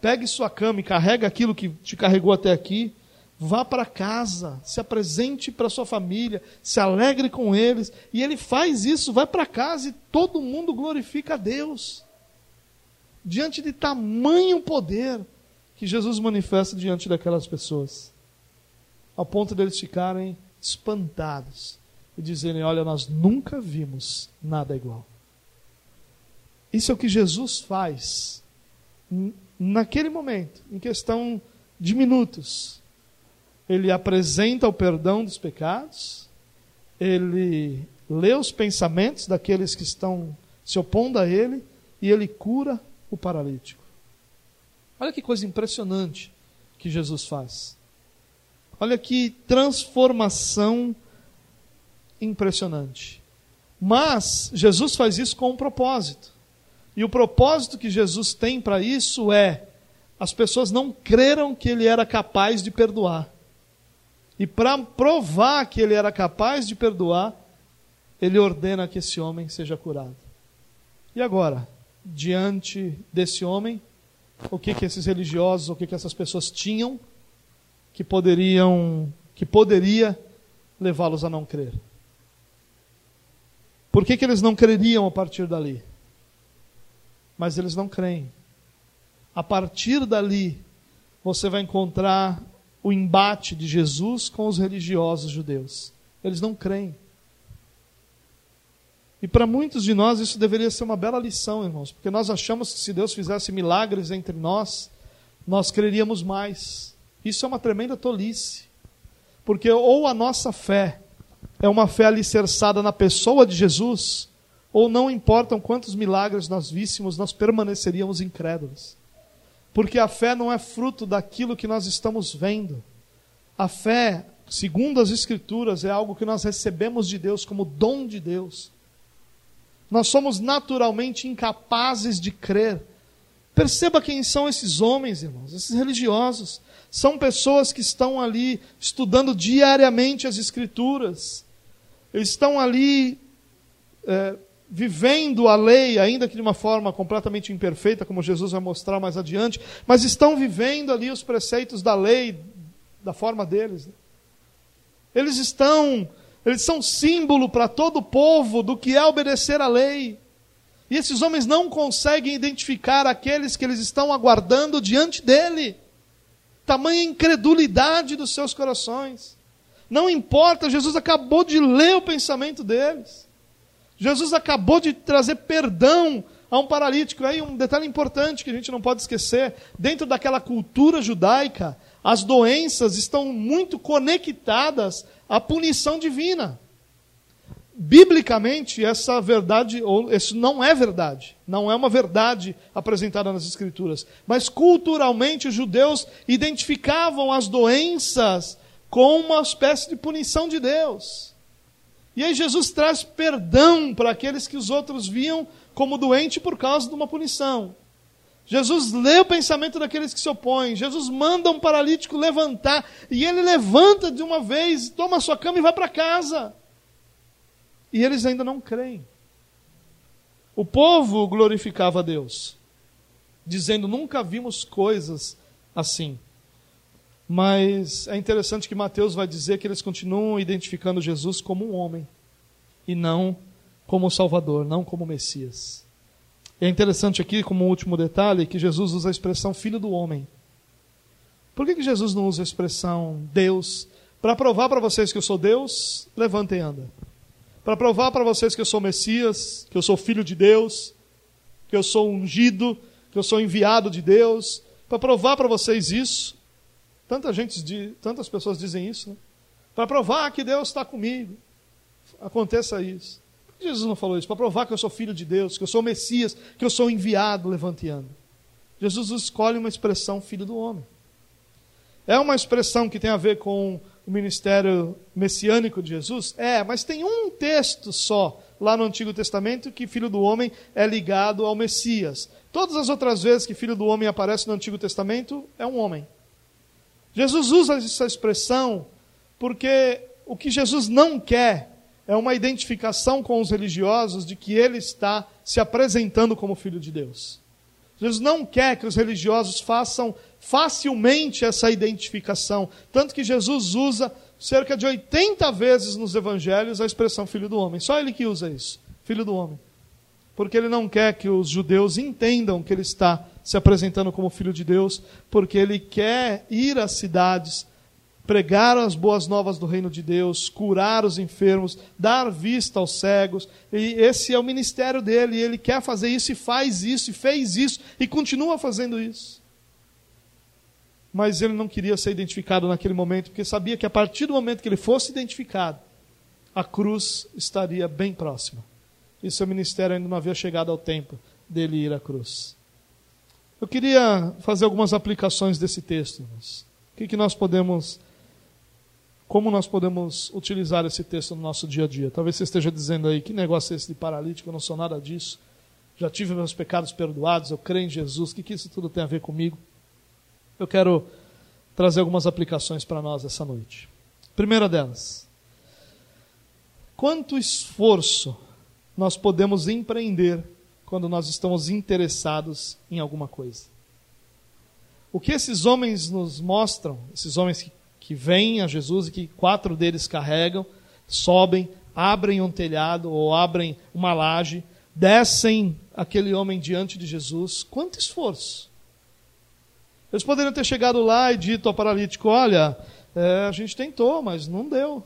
pegue sua cama e carrega aquilo que te carregou até aqui, vá para casa, se apresente para sua família, se alegre com eles. E ele faz isso, vai para casa e todo mundo glorifica a Deus. Diante de tamanho poder que Jesus manifesta diante daquelas pessoas ao ponto deles ficarem espantados e dizerem: Olha, nós nunca vimos nada igual. Isso é o que Jesus faz naquele momento, em questão de minutos. Ele apresenta o perdão dos pecados, ele lê os pensamentos daqueles que estão se opondo a ele e ele cura o paralítico. Olha que coisa impressionante que Jesus faz. Olha que transformação impressionante. Mas Jesus faz isso com um propósito. E o propósito que Jesus tem para isso é: as pessoas não creram que ele era capaz de perdoar. E para provar que ele era capaz de perdoar, ele ordena que esse homem seja curado. E agora, diante desse homem, o que, que esses religiosos, o que, que essas pessoas tinham que poderiam que poderia levá-los a não crer. Por que, que eles não creriam a partir dali? Mas eles não creem. A partir dali, você vai encontrar o embate de Jesus com os religiosos judeus. Eles não creem. E para muitos de nós isso deveria ser uma bela lição, irmãos, porque nós achamos que se Deus fizesse milagres entre nós, nós creríamos mais. Isso é uma tremenda tolice. Porque ou a nossa fé é uma fé alicerçada na pessoa de Jesus, ou não importam quantos milagres nós víssemos, nós permaneceríamos incrédulos. Porque a fé não é fruto daquilo que nós estamos vendo. A fé, segundo as Escrituras, é algo que nós recebemos de Deus como dom de Deus. Nós somos naturalmente incapazes de crer. Perceba quem são esses homens, irmãos, esses religiosos. São pessoas que estão ali estudando diariamente as Escrituras. Eles estão ali é, vivendo a lei, ainda que de uma forma completamente imperfeita, como Jesus vai mostrar mais adiante, mas estão vivendo ali os preceitos da lei, da forma deles. Né? Eles estão, eles são símbolo para todo o povo do que é obedecer à lei. E esses homens não conseguem identificar aqueles que eles estão aguardando diante dele tamanha incredulidade dos seus corações. Não importa, Jesus acabou de ler o pensamento deles. Jesus acabou de trazer perdão a um paralítico. Aí um detalhe importante que a gente não pode esquecer: dentro daquela cultura judaica, as doenças estão muito conectadas à punição divina. Biblicamente, essa verdade, ou isso não é verdade, não é uma verdade apresentada nas Escrituras. Mas culturalmente, os judeus identificavam as doenças com uma espécie de punição de Deus. E aí Jesus traz perdão para aqueles que os outros viam como doente por causa de uma punição. Jesus lê o pensamento daqueles que se opõem. Jesus manda um paralítico levantar. E ele levanta de uma vez, toma sua cama e vai para casa. E eles ainda não creem. O povo glorificava a Deus, dizendo: Nunca vimos coisas assim. Mas é interessante que Mateus vai dizer que eles continuam identificando Jesus como um homem e não como Salvador, não como Messias. É interessante aqui, como último detalhe, que Jesus usa a expressão filho do homem. Por que, que Jesus não usa a expressão Deus? Para provar para vocês que eu sou Deus, levantem e anda. Para provar para vocês que eu sou Messias, que eu sou filho de Deus, que eu sou ungido, que eu sou enviado de Deus. Para provar para vocês isso, Tanta gente, tantas pessoas dizem isso, né? Para provar que Deus está comigo. Aconteça isso. Por que Jesus não falou isso? Para provar que eu sou filho de Deus, que eu sou Messias, que eu sou enviado, levanteando. Jesus escolhe uma expressão filho do homem. É uma expressão que tem a ver com o ministério messiânico de Jesus? É, mas tem um texto só lá no Antigo Testamento que filho do homem é ligado ao Messias. Todas as outras vezes que filho do homem aparece no Antigo Testamento é um homem. Jesus usa essa expressão porque o que Jesus não quer é uma identificação com os religiosos de que ele está se apresentando como filho de Deus. Jesus não quer que os religiosos façam facilmente essa identificação. Tanto que Jesus usa cerca de 80 vezes nos evangelhos a expressão filho do homem. Só ele que usa isso, filho do homem. Porque ele não quer que os judeus entendam que ele está se apresentando como filho de Deus, porque ele quer ir às cidades, pregar as boas novas do reino de Deus, curar os enfermos, dar vista aos cegos. E esse é o ministério dele, ele quer fazer isso e faz isso e fez isso e continua fazendo isso. Mas ele não queria ser identificado naquele momento, porque sabia que a partir do momento que ele fosse identificado, a cruz estaria bem próxima. E seu ministério ainda não havia chegado ao tempo dele ir à cruz. Eu queria fazer algumas aplicações desse texto. O que, que nós podemos, como nós podemos utilizar esse texto no nosso dia a dia? Talvez você esteja dizendo aí, que negócio é esse de paralítico? Eu não sou nada disso. Já tive meus pecados perdoados, eu creio em Jesus. O que, que isso tudo tem a ver comigo? Eu quero trazer algumas aplicações para nós essa noite. Primeira delas, quanto esforço nós podemos empreender quando nós estamos interessados em alguma coisa. O que esses homens nos mostram, esses homens que, que vêm a Jesus e que quatro deles carregam, sobem, abrem um telhado ou abrem uma laje, descem aquele homem diante de Jesus, quanto esforço! Eles poderiam ter chegado lá e dito ao paralítico: Olha, é, a gente tentou, mas não deu.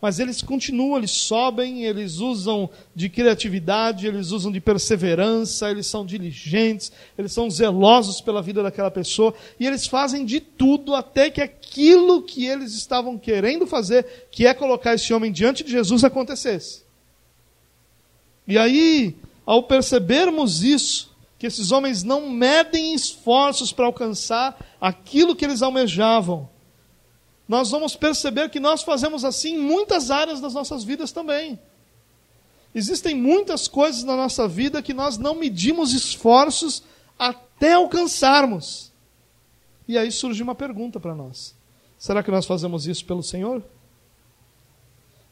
Mas eles continuam, eles sobem, eles usam de criatividade, eles usam de perseverança, eles são diligentes, eles são zelosos pela vida daquela pessoa, e eles fazem de tudo até que aquilo que eles estavam querendo fazer, que é colocar esse homem diante de Jesus, acontecesse. E aí, ao percebermos isso, que esses homens não medem esforços para alcançar aquilo que eles almejavam, nós vamos perceber que nós fazemos assim em muitas áreas das nossas vidas também. Existem muitas coisas na nossa vida que nós não medimos esforços até alcançarmos. E aí surge uma pergunta para nós: será que nós fazemos isso pelo Senhor?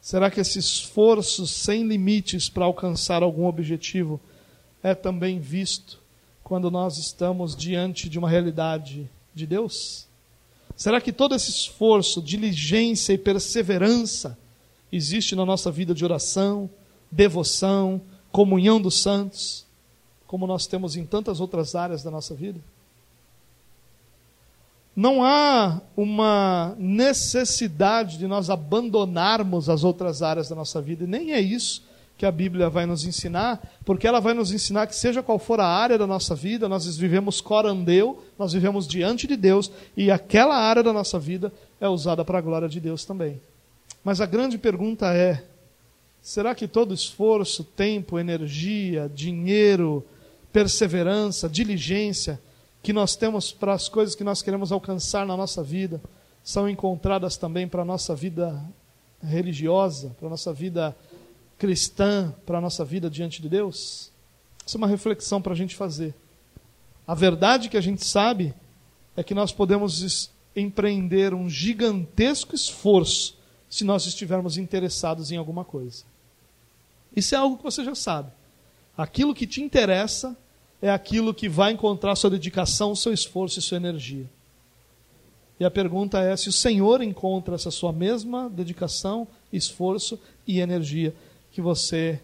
Será que esse esforço sem limites para alcançar algum objetivo é também visto quando nós estamos diante de uma realidade de Deus? Será que todo esse esforço, diligência e perseverança existe na nossa vida de oração, devoção, comunhão dos santos, como nós temos em tantas outras áreas da nossa vida? Não há uma necessidade de nós abandonarmos as outras áreas da nossa vida, e nem é isso que a Bíblia vai nos ensinar, porque ela vai nos ensinar que, seja qual for a área da nossa vida, nós vivemos corandeu, nós vivemos diante de Deus, e aquela área da nossa vida é usada para a glória de Deus também. Mas a grande pergunta é: será que todo esforço, tempo, energia, dinheiro, perseverança, diligência que nós temos para as coisas que nós queremos alcançar na nossa vida são encontradas também para a nossa vida religiosa, para a nossa vida cristã para a nossa vida diante de Deus? Essa é uma reflexão para a gente fazer. A verdade que a gente sabe é que nós podemos empreender um gigantesco esforço se nós estivermos interessados em alguma coisa. Isso é algo que você já sabe. Aquilo que te interessa é aquilo que vai encontrar sua dedicação, seu esforço e sua energia. E a pergunta é se o Senhor encontra essa sua mesma dedicação, esforço e energia que você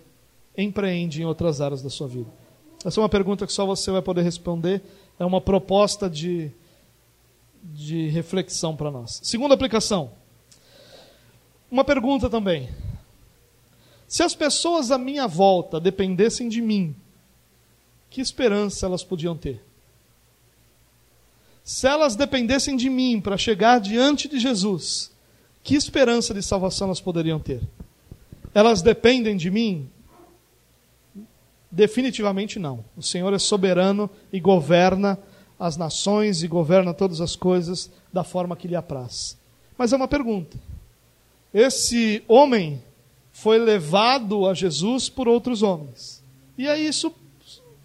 empreende em outras áreas da sua vida? Essa é uma pergunta que só você vai poder responder. É uma proposta de, de reflexão para nós. Segunda aplicação. Uma pergunta também. Se as pessoas à minha volta dependessem de mim, que esperança elas podiam ter? Se elas dependessem de mim para chegar diante de Jesus, que esperança de salvação elas poderiam ter? Elas dependem de mim? Definitivamente não. O Senhor é soberano e governa as nações e governa todas as coisas da forma que lhe apraz. Mas é uma pergunta. Esse homem foi levado a Jesus por outros homens. E aí isso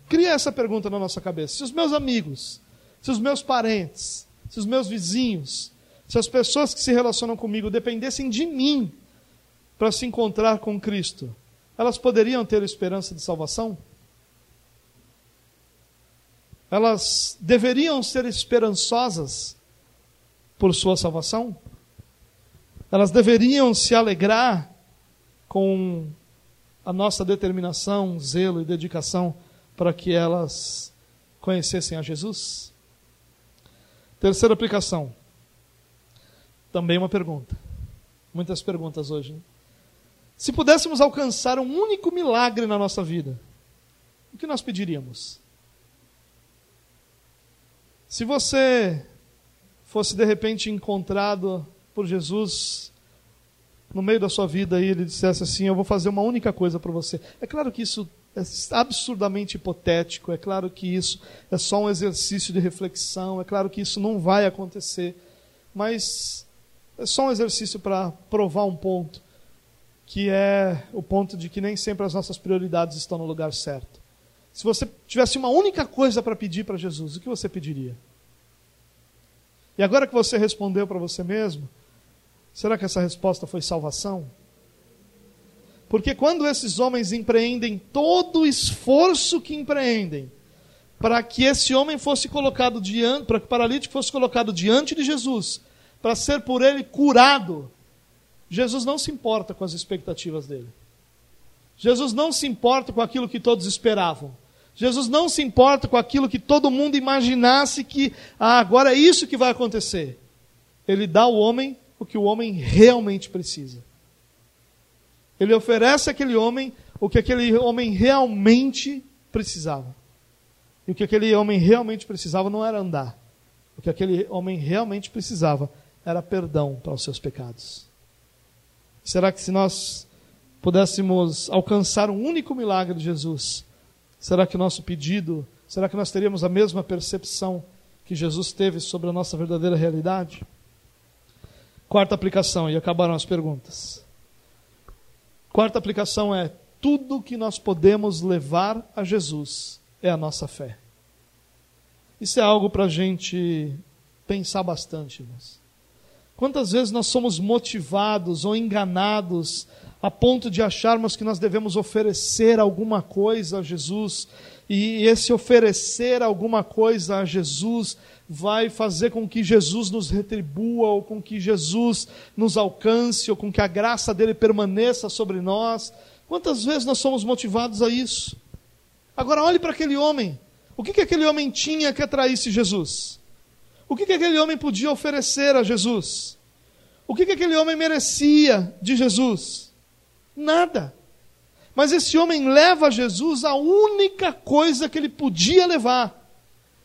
cria essa pergunta na nossa cabeça: se os meus amigos, se os meus parentes, se os meus vizinhos, se as pessoas que se relacionam comigo dependessem de mim para se encontrar com Cristo, elas poderiam ter esperança de salvação? Elas deveriam ser esperançosas por sua salvação? Elas deveriam se alegrar com a nossa determinação, zelo e dedicação para que elas conhecessem a Jesus? Terceira aplicação. Também uma pergunta. Muitas perguntas hoje. Se pudéssemos alcançar um único milagre na nossa vida, o que nós pediríamos? Se você fosse de repente encontrado por Jesus no meio da sua vida e ele dissesse assim: Eu vou fazer uma única coisa para você. É claro que isso é absurdamente hipotético, é claro que isso é só um exercício de reflexão, é claro que isso não vai acontecer, mas é só um exercício para provar um ponto que é o ponto de que nem sempre as nossas prioridades estão no lugar certo. Se você tivesse uma única coisa para pedir para Jesus, o que você pediria? E agora que você respondeu para você mesmo, será que essa resposta foi salvação? Porque quando esses homens empreendem todo o esforço que empreendem para que esse homem fosse colocado diante, para que o paralítico fosse colocado diante de Jesus, para ser por ele curado, Jesus não se importa com as expectativas dele. Jesus não se importa com aquilo que todos esperavam. Jesus não se importa com aquilo que todo mundo imaginasse que ah, agora é isso que vai acontecer. Ele dá ao homem o que o homem realmente precisa. Ele oferece àquele homem o que aquele homem realmente precisava. E o que aquele homem realmente precisava não era andar. O que aquele homem realmente precisava era perdão para os seus pecados. Será que se nós pudéssemos alcançar um único milagre de Jesus, será que o nosso pedido, será que nós teríamos a mesma percepção que Jesus teve sobre a nossa verdadeira realidade? Quarta aplicação, e acabaram as perguntas. Quarta aplicação é: tudo que nós podemos levar a Jesus é a nossa fé. Isso é algo para a gente pensar bastante, irmãos. Quantas vezes nós somos motivados ou enganados a ponto de acharmos que nós devemos oferecer alguma coisa a Jesus, e esse oferecer alguma coisa a Jesus vai fazer com que Jesus nos retribua, ou com que Jesus nos alcance, ou com que a graça dele permaneça sobre nós. Quantas vezes nós somos motivados a isso? Agora, olhe para aquele homem. O que, que aquele homem tinha que atraísse Jesus? O que, que aquele homem podia oferecer a Jesus? O que, que aquele homem merecia de Jesus? Nada. Mas esse homem leva a Jesus a única coisa que ele podia levar.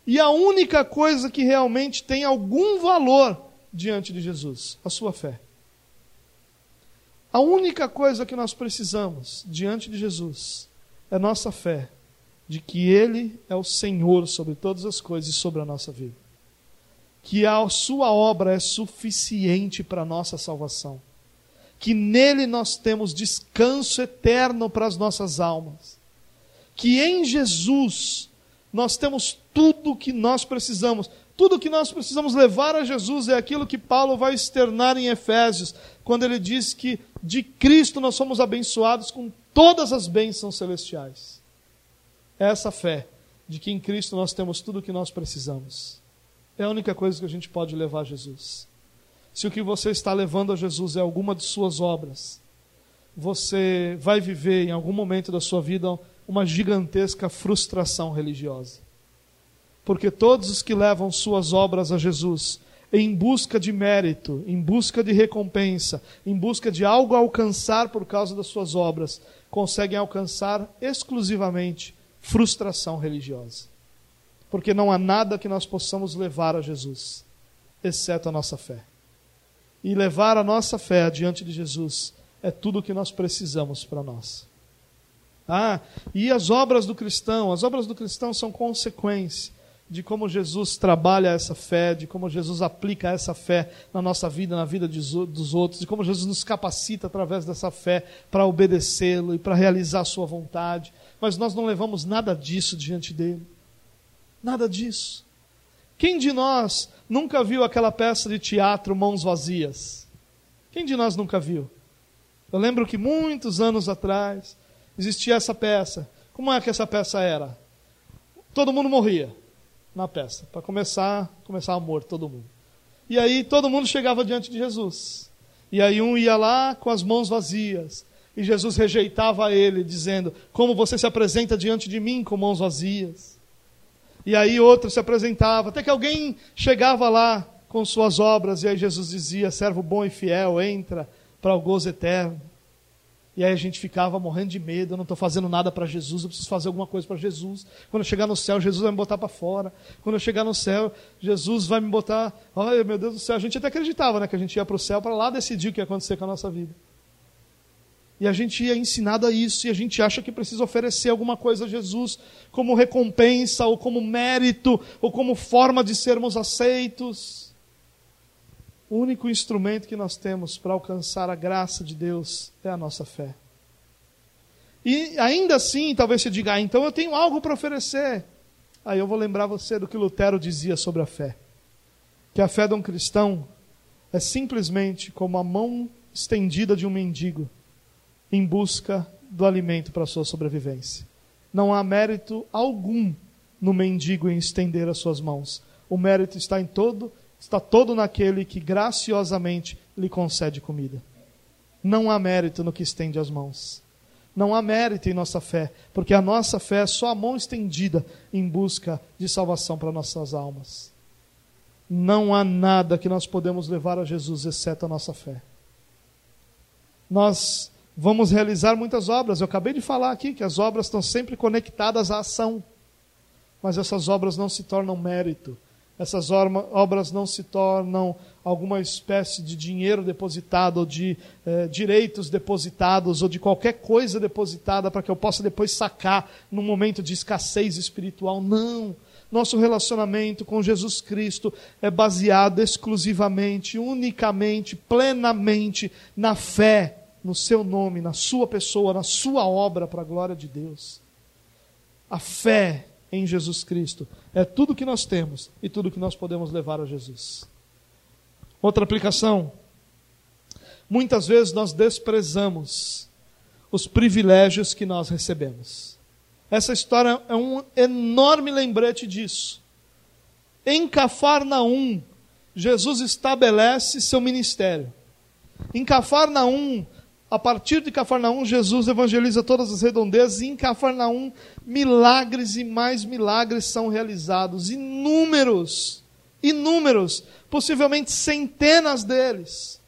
E a única coisa que realmente tem algum valor diante de Jesus, a sua fé. A única coisa que nós precisamos diante de Jesus é nossa fé de que Ele é o Senhor sobre todas as coisas e sobre a nossa vida. Que a Sua obra é suficiente para a nossa salvação. Que nele nós temos descanso eterno para as nossas almas. Que em Jesus nós temos tudo o que nós precisamos. Tudo o que nós precisamos levar a Jesus é aquilo que Paulo vai externar em Efésios, quando ele diz que de Cristo nós somos abençoados com todas as bênçãos celestiais. Essa fé de que em Cristo nós temos tudo o que nós precisamos. É a única coisa que a gente pode levar a Jesus. Se o que você está levando a Jesus é alguma de suas obras, você vai viver em algum momento da sua vida uma gigantesca frustração religiosa. Porque todos os que levam suas obras a Jesus em busca de mérito, em busca de recompensa, em busca de algo a alcançar por causa das suas obras, conseguem alcançar exclusivamente frustração religiosa. Porque não há nada que nós possamos levar a Jesus, exceto a nossa fé. E levar a nossa fé diante de Jesus é tudo o que nós precisamos para nós. Ah, e as obras do cristão? As obras do cristão são consequência de como Jesus trabalha essa fé, de como Jesus aplica essa fé na nossa vida, na vida dos outros, de como Jesus nos capacita através dessa fé para obedecê-lo e para realizar a sua vontade. Mas nós não levamos nada disso diante dele. Nada disso. Quem de nós nunca viu aquela peça de teatro Mãos Vazias? Quem de nós nunca viu? Eu lembro que muitos anos atrás existia essa peça. Como é que essa peça era? Todo mundo morria na peça. Para começar, começar a morrer todo mundo. E aí todo mundo chegava diante de Jesus. E aí um ia lá com as mãos vazias. E Jesus rejeitava ele, dizendo: Como você se apresenta diante de mim com mãos vazias? E aí outro se apresentava, até que alguém chegava lá com suas obras, e aí Jesus dizia: Servo bom e fiel, entra para o gozo eterno. E aí a gente ficava morrendo de medo, eu não estou fazendo nada para Jesus, eu preciso fazer alguma coisa para Jesus. Quando eu chegar no céu, Jesus vai me botar para fora. Quando eu chegar no céu, Jesus vai me botar. Olha, meu Deus do céu, a gente até acreditava né, que a gente ia para o céu para lá decidir o que ia acontecer com a nossa vida. E a gente é ensinado a isso, e a gente acha que precisa oferecer alguma coisa a Jesus como recompensa, ou como mérito, ou como forma de sermos aceitos. O único instrumento que nós temos para alcançar a graça de Deus é a nossa fé. E ainda assim, talvez você diga, ah, então eu tenho algo para oferecer. Aí eu vou lembrar você do que Lutero dizia sobre a fé. Que a fé de um cristão é simplesmente como a mão estendida de um mendigo em busca do alimento para sua sobrevivência. Não há mérito algum no mendigo em estender as suas mãos. O mérito está em todo está todo naquele que graciosamente lhe concede comida. Não há mérito no que estende as mãos. Não há mérito em nossa fé, porque a nossa fé é só a mão estendida em busca de salvação para nossas almas. Não há nada que nós podemos levar a Jesus exceto a nossa fé. Nós vamos realizar muitas obras. Eu acabei de falar aqui que as obras estão sempre conectadas à ação. Mas essas obras não se tornam mérito, essas obras não se tornam alguma espécie de dinheiro depositado, ou de eh, direitos depositados, ou de qualquer coisa depositada para que eu possa depois sacar num momento de escassez espiritual. Não. Nosso relacionamento com Jesus Cristo é baseado exclusivamente, unicamente, plenamente na fé no seu nome, na sua pessoa, na sua obra para a glória de Deus. A fé em Jesus Cristo. É tudo que nós temos e tudo que nós podemos levar a Jesus. Outra aplicação. Muitas vezes nós desprezamos os privilégios que nós recebemos. Essa história é um enorme lembrete disso. Em Cafarnaum, Jesus estabelece seu ministério. Em Cafarnaum, a partir de Cafarnaum, Jesus evangeliza todas as redondezas, e em Cafarnaum, milagres e mais milagres são realizados. Inúmeros, inúmeros, possivelmente centenas deles.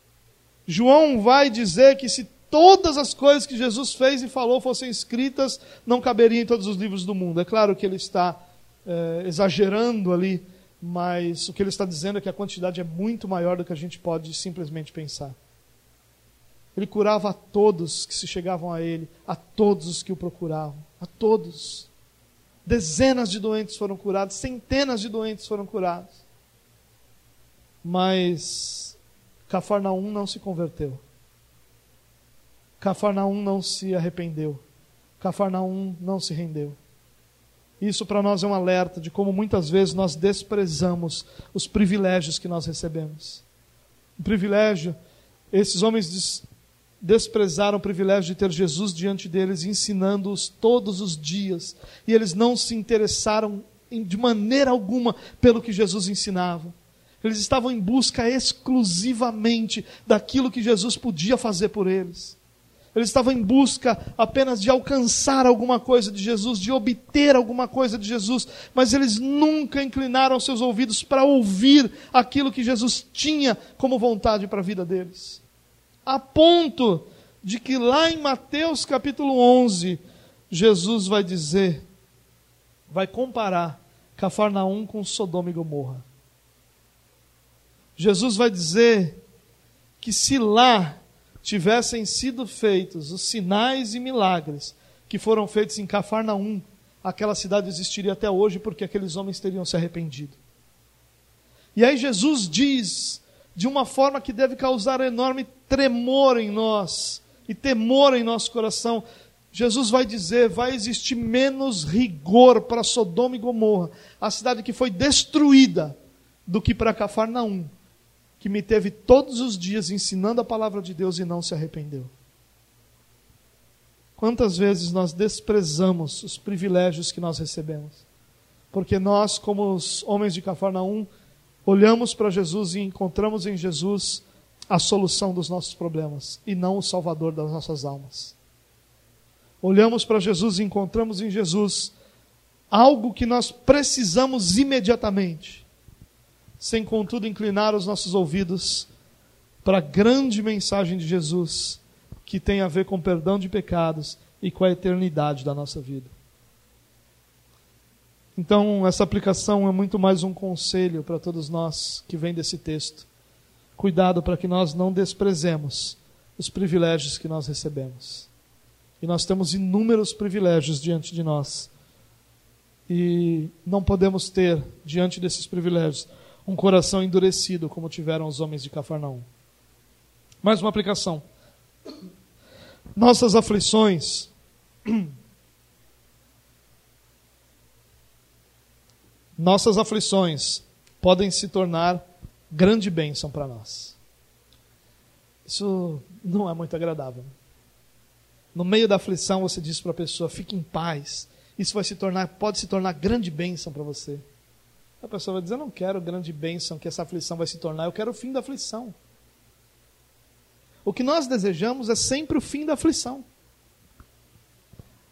João vai dizer que se todas as coisas que Jesus fez e falou fossem escritas, não caberiam em todos os livros do mundo. É claro que ele está é, exagerando ali, mas o que ele está dizendo é que a quantidade é muito maior do que a gente pode simplesmente pensar. Ele curava a todos que se chegavam a ele, a todos os que o procuravam, a todos. Dezenas de doentes foram curados, centenas de doentes foram curados. Mas Cafarnaum não se converteu. Cafarnaum não se arrependeu. Cafarnaum não se rendeu. Isso para nós é um alerta de como muitas vezes nós desprezamos os privilégios que nós recebemos. O privilégio, esses homens desprezaram o privilégio de ter Jesus diante deles, ensinando-os todos os dias. E eles não se interessaram de maneira alguma pelo que Jesus ensinava. Eles estavam em busca exclusivamente daquilo que Jesus podia fazer por eles. Eles estavam em busca apenas de alcançar alguma coisa de Jesus, de obter alguma coisa de Jesus, mas eles nunca inclinaram seus ouvidos para ouvir aquilo que Jesus tinha como vontade para a vida deles a ponto de que lá em Mateus capítulo 11, Jesus vai dizer, vai comparar Cafarnaum com Sodoma e Gomorra. Jesus vai dizer que se lá tivessem sido feitos os sinais e milagres que foram feitos em Cafarnaum, aquela cidade existiria até hoje porque aqueles homens teriam se arrependido. E aí Jesus diz de uma forma que deve causar enorme tremor em nós e temor em nosso coração. Jesus vai dizer: vai existir menos rigor para Sodoma e Gomorra, a cidade que foi destruída, do que para Cafarnaum, que me teve todos os dias ensinando a palavra de Deus e não se arrependeu. Quantas vezes nós desprezamos os privilégios que nós recebemos? Porque nós, como os homens de Cafarnaum, olhamos para Jesus e encontramos em Jesus a solução dos nossos problemas e não o salvador das nossas almas. Olhamos para Jesus e encontramos em Jesus algo que nós precisamos imediatamente, sem contudo inclinar os nossos ouvidos para a grande mensagem de Jesus, que tem a ver com perdão de pecados e com a eternidade da nossa vida. Então, essa aplicação é muito mais um conselho para todos nós que vem desse texto. Cuidado para que nós não desprezemos os privilégios que nós recebemos. E nós temos inúmeros privilégios diante de nós. E não podemos ter, diante desses privilégios, um coração endurecido como tiveram os homens de Cafarnaum. Mais uma aplicação. Nossas aflições nossas aflições podem se tornar grande bênção para nós. Isso não é muito agradável. No meio da aflição, você diz para a pessoa: fique em paz. Isso vai se tornar, pode se tornar grande bênção para você. A pessoa vai dizer: eu não quero grande bênção que essa aflição vai se tornar, eu quero o fim da aflição. O que nós desejamos é sempre o fim da aflição.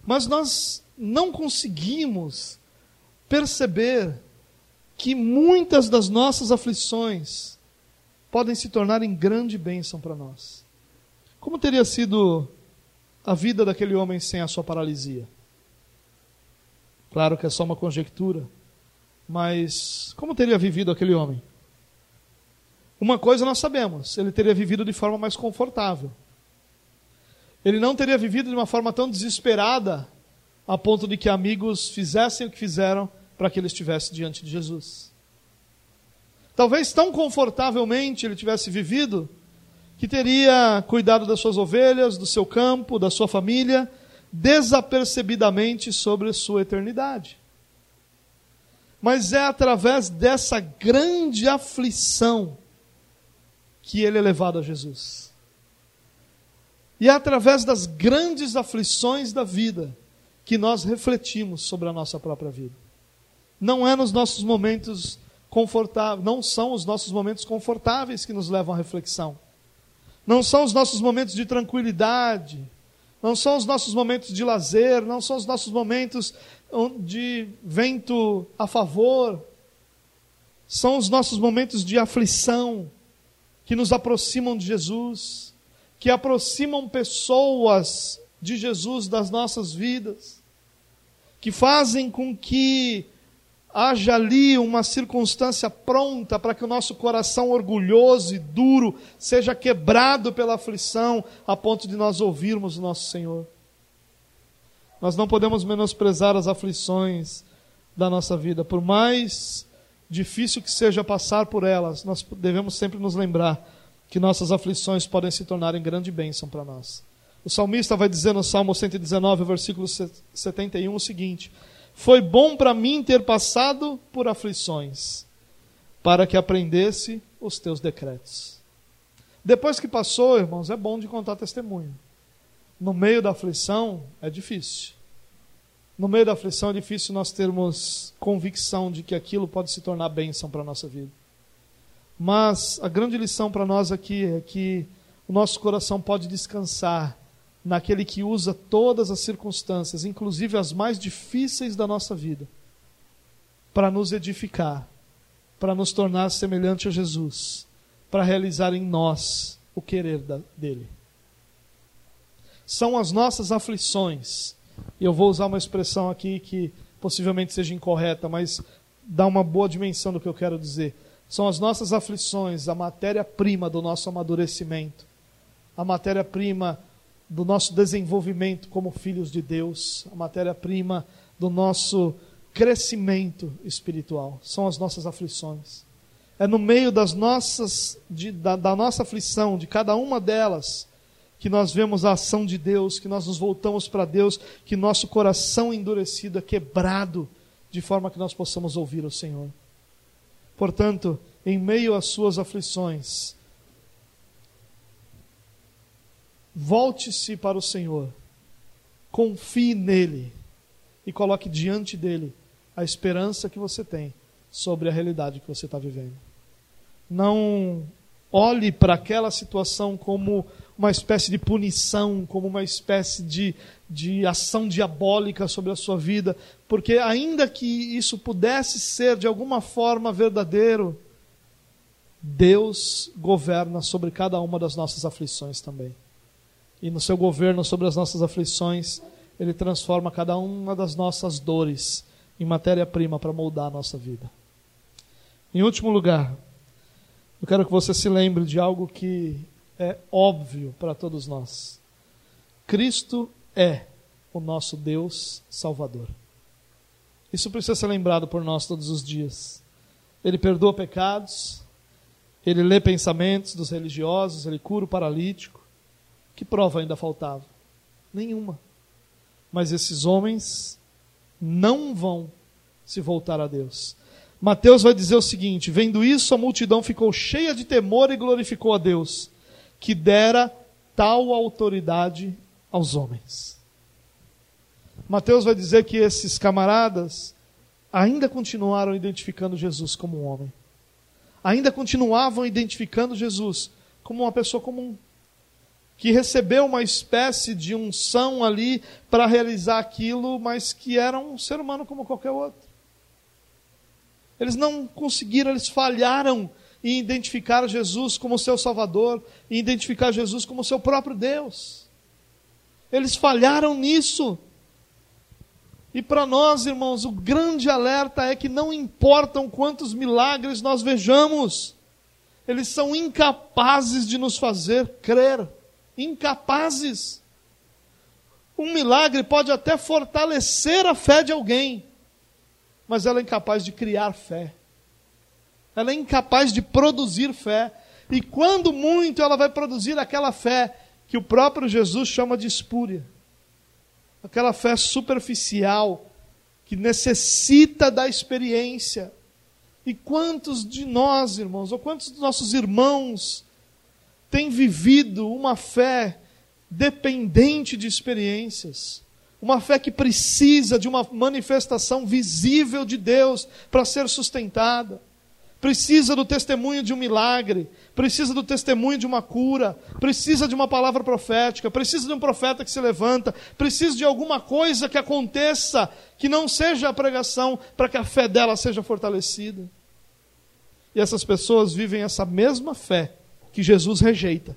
Mas nós não conseguimos perceber que muitas das nossas aflições podem se tornar em grande bênção para nós. Como teria sido a vida daquele homem sem a sua paralisia? Claro que é só uma conjectura, mas como teria vivido aquele homem? Uma coisa nós sabemos, ele teria vivido de forma mais confortável. Ele não teria vivido de uma forma tão desesperada a ponto de que amigos fizessem o que fizeram para que ele estivesse diante de Jesus. Talvez tão confortavelmente ele tivesse vivido que teria cuidado das suas ovelhas, do seu campo, da sua família, desapercebidamente sobre a sua eternidade. Mas é através dessa grande aflição que ele é levado a Jesus. E é através das grandes aflições da vida que nós refletimos sobre a nossa própria vida. Não é nos nossos momentos confortáveis, não são os nossos momentos confortáveis que nos levam à reflexão. Não são os nossos momentos de tranquilidade, não são os nossos momentos de lazer, não são os nossos momentos de vento a favor. São os nossos momentos de aflição que nos aproximam de Jesus, que aproximam pessoas de Jesus das nossas vidas, que fazem com que haja ali uma circunstância pronta para que o nosso coração orgulhoso e duro seja quebrado pela aflição, a ponto de nós ouvirmos o nosso Senhor. Nós não podemos menosprezar as aflições da nossa vida, por mais difícil que seja passar por elas, nós devemos sempre nos lembrar que nossas aflições podem se tornar em grande bênção para nós. O salmista vai dizer no Salmo 119, versículo 71, o seguinte: Foi bom para mim ter passado por aflições, para que aprendesse os teus decretos. Depois que passou, irmãos, é bom de contar testemunho. No meio da aflição, é difícil. No meio da aflição, é difícil nós termos convicção de que aquilo pode se tornar bênção para a nossa vida. Mas a grande lição para nós aqui é que o nosso coração pode descansar naquele que usa todas as circunstâncias, inclusive as mais difíceis da nossa vida, para nos edificar, para nos tornar semelhante a Jesus, para realizar em nós o querer da, dele. São as nossas aflições, e eu vou usar uma expressão aqui que possivelmente seja incorreta, mas dá uma boa dimensão do que eu quero dizer. São as nossas aflições, a matéria-prima do nosso amadurecimento, a matéria-prima do nosso desenvolvimento como filhos de Deus, a matéria-prima do nosso crescimento espiritual. São as nossas aflições. É no meio das nossas, de, da, da nossa aflição, de cada uma delas, que nós vemos a ação de Deus, que nós nos voltamos para Deus, que nosso coração endurecido é quebrado, de forma que nós possamos ouvir o Senhor. Portanto, em meio às suas aflições, volte-se para o Senhor, confie nele e coloque diante dele a esperança que você tem sobre a realidade que você está vivendo. Não olhe para aquela situação como uma espécie de punição, como uma espécie de, de ação diabólica sobre a sua vida, porque ainda que isso pudesse ser de alguma forma verdadeiro, Deus governa sobre cada uma das nossas aflições também. E no seu governo sobre as nossas aflições, Ele transforma cada uma das nossas dores em matéria-prima para moldar a nossa vida. Em último lugar, eu quero que você se lembre de algo que é óbvio para todos nós. Cristo é o nosso Deus Salvador. Isso precisa ser lembrado por nós todos os dias. Ele perdoa pecados, ele lê pensamentos dos religiosos, ele cura o paralítico. Que prova ainda faltava? Nenhuma. Mas esses homens não vão se voltar a Deus. Mateus vai dizer o seguinte: vendo isso, a multidão ficou cheia de temor e glorificou a Deus que dera tal autoridade aos homens. Mateus vai dizer que esses camaradas ainda continuaram identificando Jesus como um homem. Ainda continuavam identificando Jesus como uma pessoa comum. Que recebeu uma espécie de unção ali para realizar aquilo, mas que era um ser humano como qualquer outro. Eles não conseguiram, eles falharam e identificar Jesus como seu Salvador, e identificar Jesus como seu próprio Deus. Eles falharam nisso. E para nós, irmãos, o grande alerta é que não importam quantos milagres nós vejamos, eles são incapazes de nos fazer crer. Incapazes. Um milagre pode até fortalecer a fé de alguém, mas ela é incapaz de criar fé ela é incapaz de produzir fé. E quando muito, ela vai produzir aquela fé que o próprio Jesus chama de espúria. Aquela fé superficial, que necessita da experiência. E quantos de nós, irmãos, ou quantos dos nossos irmãos têm vivido uma fé dependente de experiências? Uma fé que precisa de uma manifestação visível de Deus para ser sustentada precisa do testemunho de um milagre, precisa do testemunho de uma cura, precisa de uma palavra profética, precisa de um profeta que se levanta, precisa de alguma coisa que aconteça que não seja a pregação para que a fé dela seja fortalecida. E essas pessoas vivem essa mesma fé que Jesus rejeita.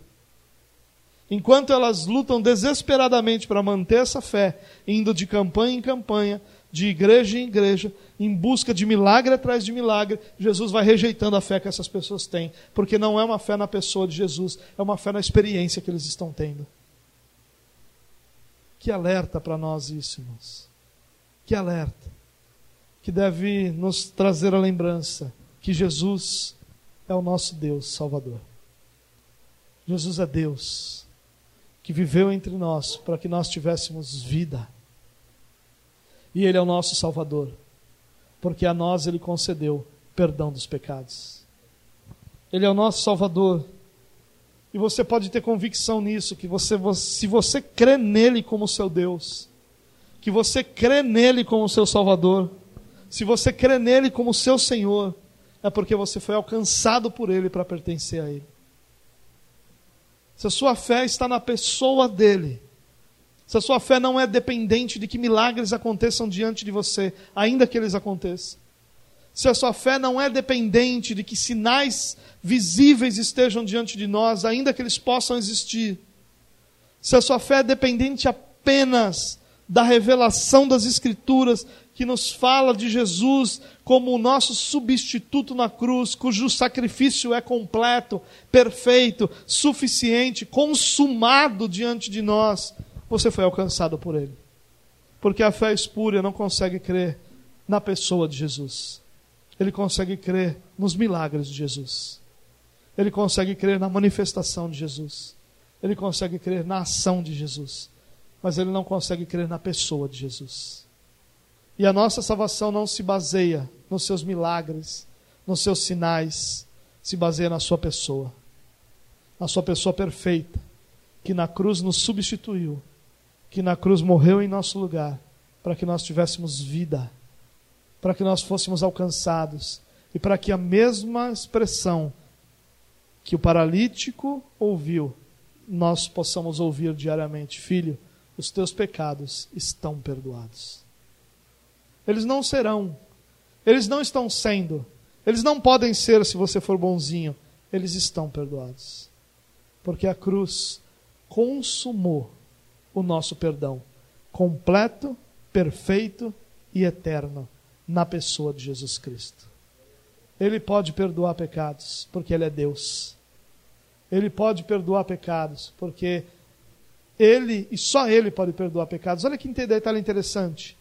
enquanto elas lutam desesperadamente para manter essa fé, indo de campanha em campanha, de igreja em igreja, em busca de milagre atrás de milagre, Jesus vai rejeitando a fé que essas pessoas têm, porque não é uma fé na pessoa de Jesus, é uma fé na experiência que eles estão tendo. Que alerta para nós isso, irmãos. Que alerta. Que deve nos trazer a lembrança que Jesus é o nosso Deus Salvador. Jesus é Deus que viveu entre nós para que nós tivéssemos vida. E Ele é o nosso Salvador, porque a nós Ele concedeu perdão dos pecados. Ele é o nosso Salvador. E você pode ter convicção nisso, que você, se você crê nele como seu Deus, que você crê nele como seu Salvador, se você crê nele como seu Senhor, é porque você foi alcançado por ele para pertencer a ele se a sua fé está na pessoa dele, se a sua fé não é dependente de que milagres aconteçam diante de você, ainda que eles aconteçam, se a sua fé não é dependente de que sinais visíveis estejam diante de nós, ainda que eles possam existir, se a sua fé é dependente apenas da revelação das Escrituras, que nos fala de Jesus como o nosso substituto na cruz, cujo sacrifício é completo, perfeito, suficiente, consumado diante de nós, você foi alcançado por Ele. Porque a fé espúria não consegue crer na pessoa de Jesus. Ele consegue crer nos milagres de Jesus. Ele consegue crer na manifestação de Jesus. Ele consegue crer na ação de Jesus. Mas ele não consegue crer na pessoa de Jesus. E a nossa salvação não se baseia nos seus milagres, nos seus sinais, se baseia na sua pessoa. Na sua pessoa perfeita, que na cruz nos substituiu, que na cruz morreu em nosso lugar, para que nós tivéssemos vida, para que nós fôssemos alcançados e para que a mesma expressão que o paralítico ouviu, nós possamos ouvir diariamente: Filho, os teus pecados estão perdoados. Eles não serão. Eles não estão sendo. Eles não podem ser se você for bonzinho. Eles estão perdoados. Porque a cruz consumou o nosso perdão completo, perfeito e eterno na pessoa de Jesus Cristo. Ele pode perdoar pecados, porque Ele é Deus. Ele pode perdoar pecados, porque Ele e só Ele pode perdoar pecados. Olha que detalhe interessante.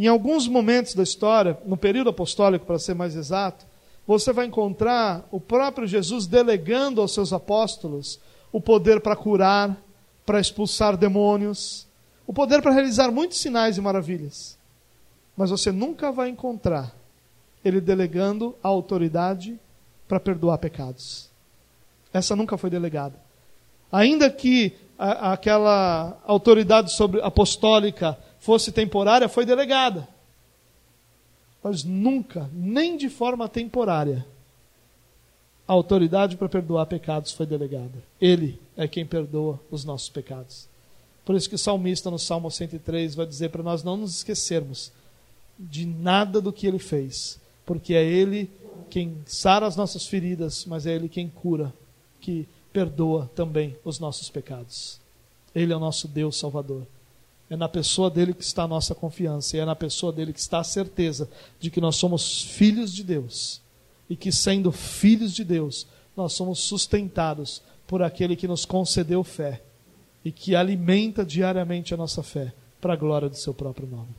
Em alguns momentos da história, no período apostólico, para ser mais exato, você vai encontrar o próprio Jesus delegando aos seus apóstolos o poder para curar, para expulsar demônios, o poder para realizar muitos sinais e maravilhas. Mas você nunca vai encontrar ele delegando a autoridade para perdoar pecados. Essa nunca foi delegada. Ainda que a, aquela autoridade sobre apostólica fosse temporária, foi delegada. Mas nunca, nem de forma temporária, a autoridade para perdoar pecados foi delegada. Ele é quem perdoa os nossos pecados. Por isso que o salmista no Salmo 103 vai dizer para nós não nos esquecermos de nada do que ele fez, porque é ele quem sara as nossas feridas, mas é ele quem cura, que perdoa também os nossos pecados. Ele é o nosso Deus Salvador. É na pessoa dele que está a nossa confiança, e é na pessoa dele que está a certeza de que nós somos filhos de Deus. E que, sendo filhos de Deus, nós somos sustentados por aquele que nos concedeu fé e que alimenta diariamente a nossa fé para a glória do seu próprio nome.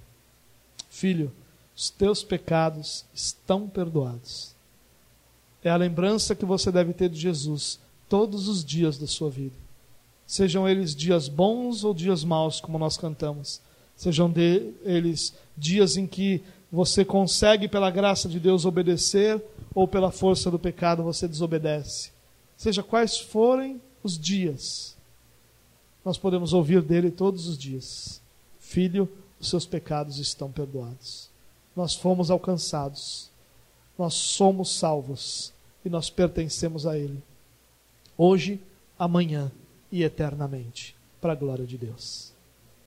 Filho, os teus pecados estão perdoados. É a lembrança que você deve ter de Jesus todos os dias da sua vida sejam eles dias bons ou dias maus, como nós cantamos, sejam de, eles dias em que você consegue, pela graça de Deus, obedecer, ou pela força do pecado você desobedece. Seja quais forem os dias, nós podemos ouvir dele todos os dias: Filho, os seus pecados estão perdoados. Nós fomos alcançados, nós somos salvos e nós pertencemos a Ele. Hoje, amanhã e eternamente, para a glória de Deus.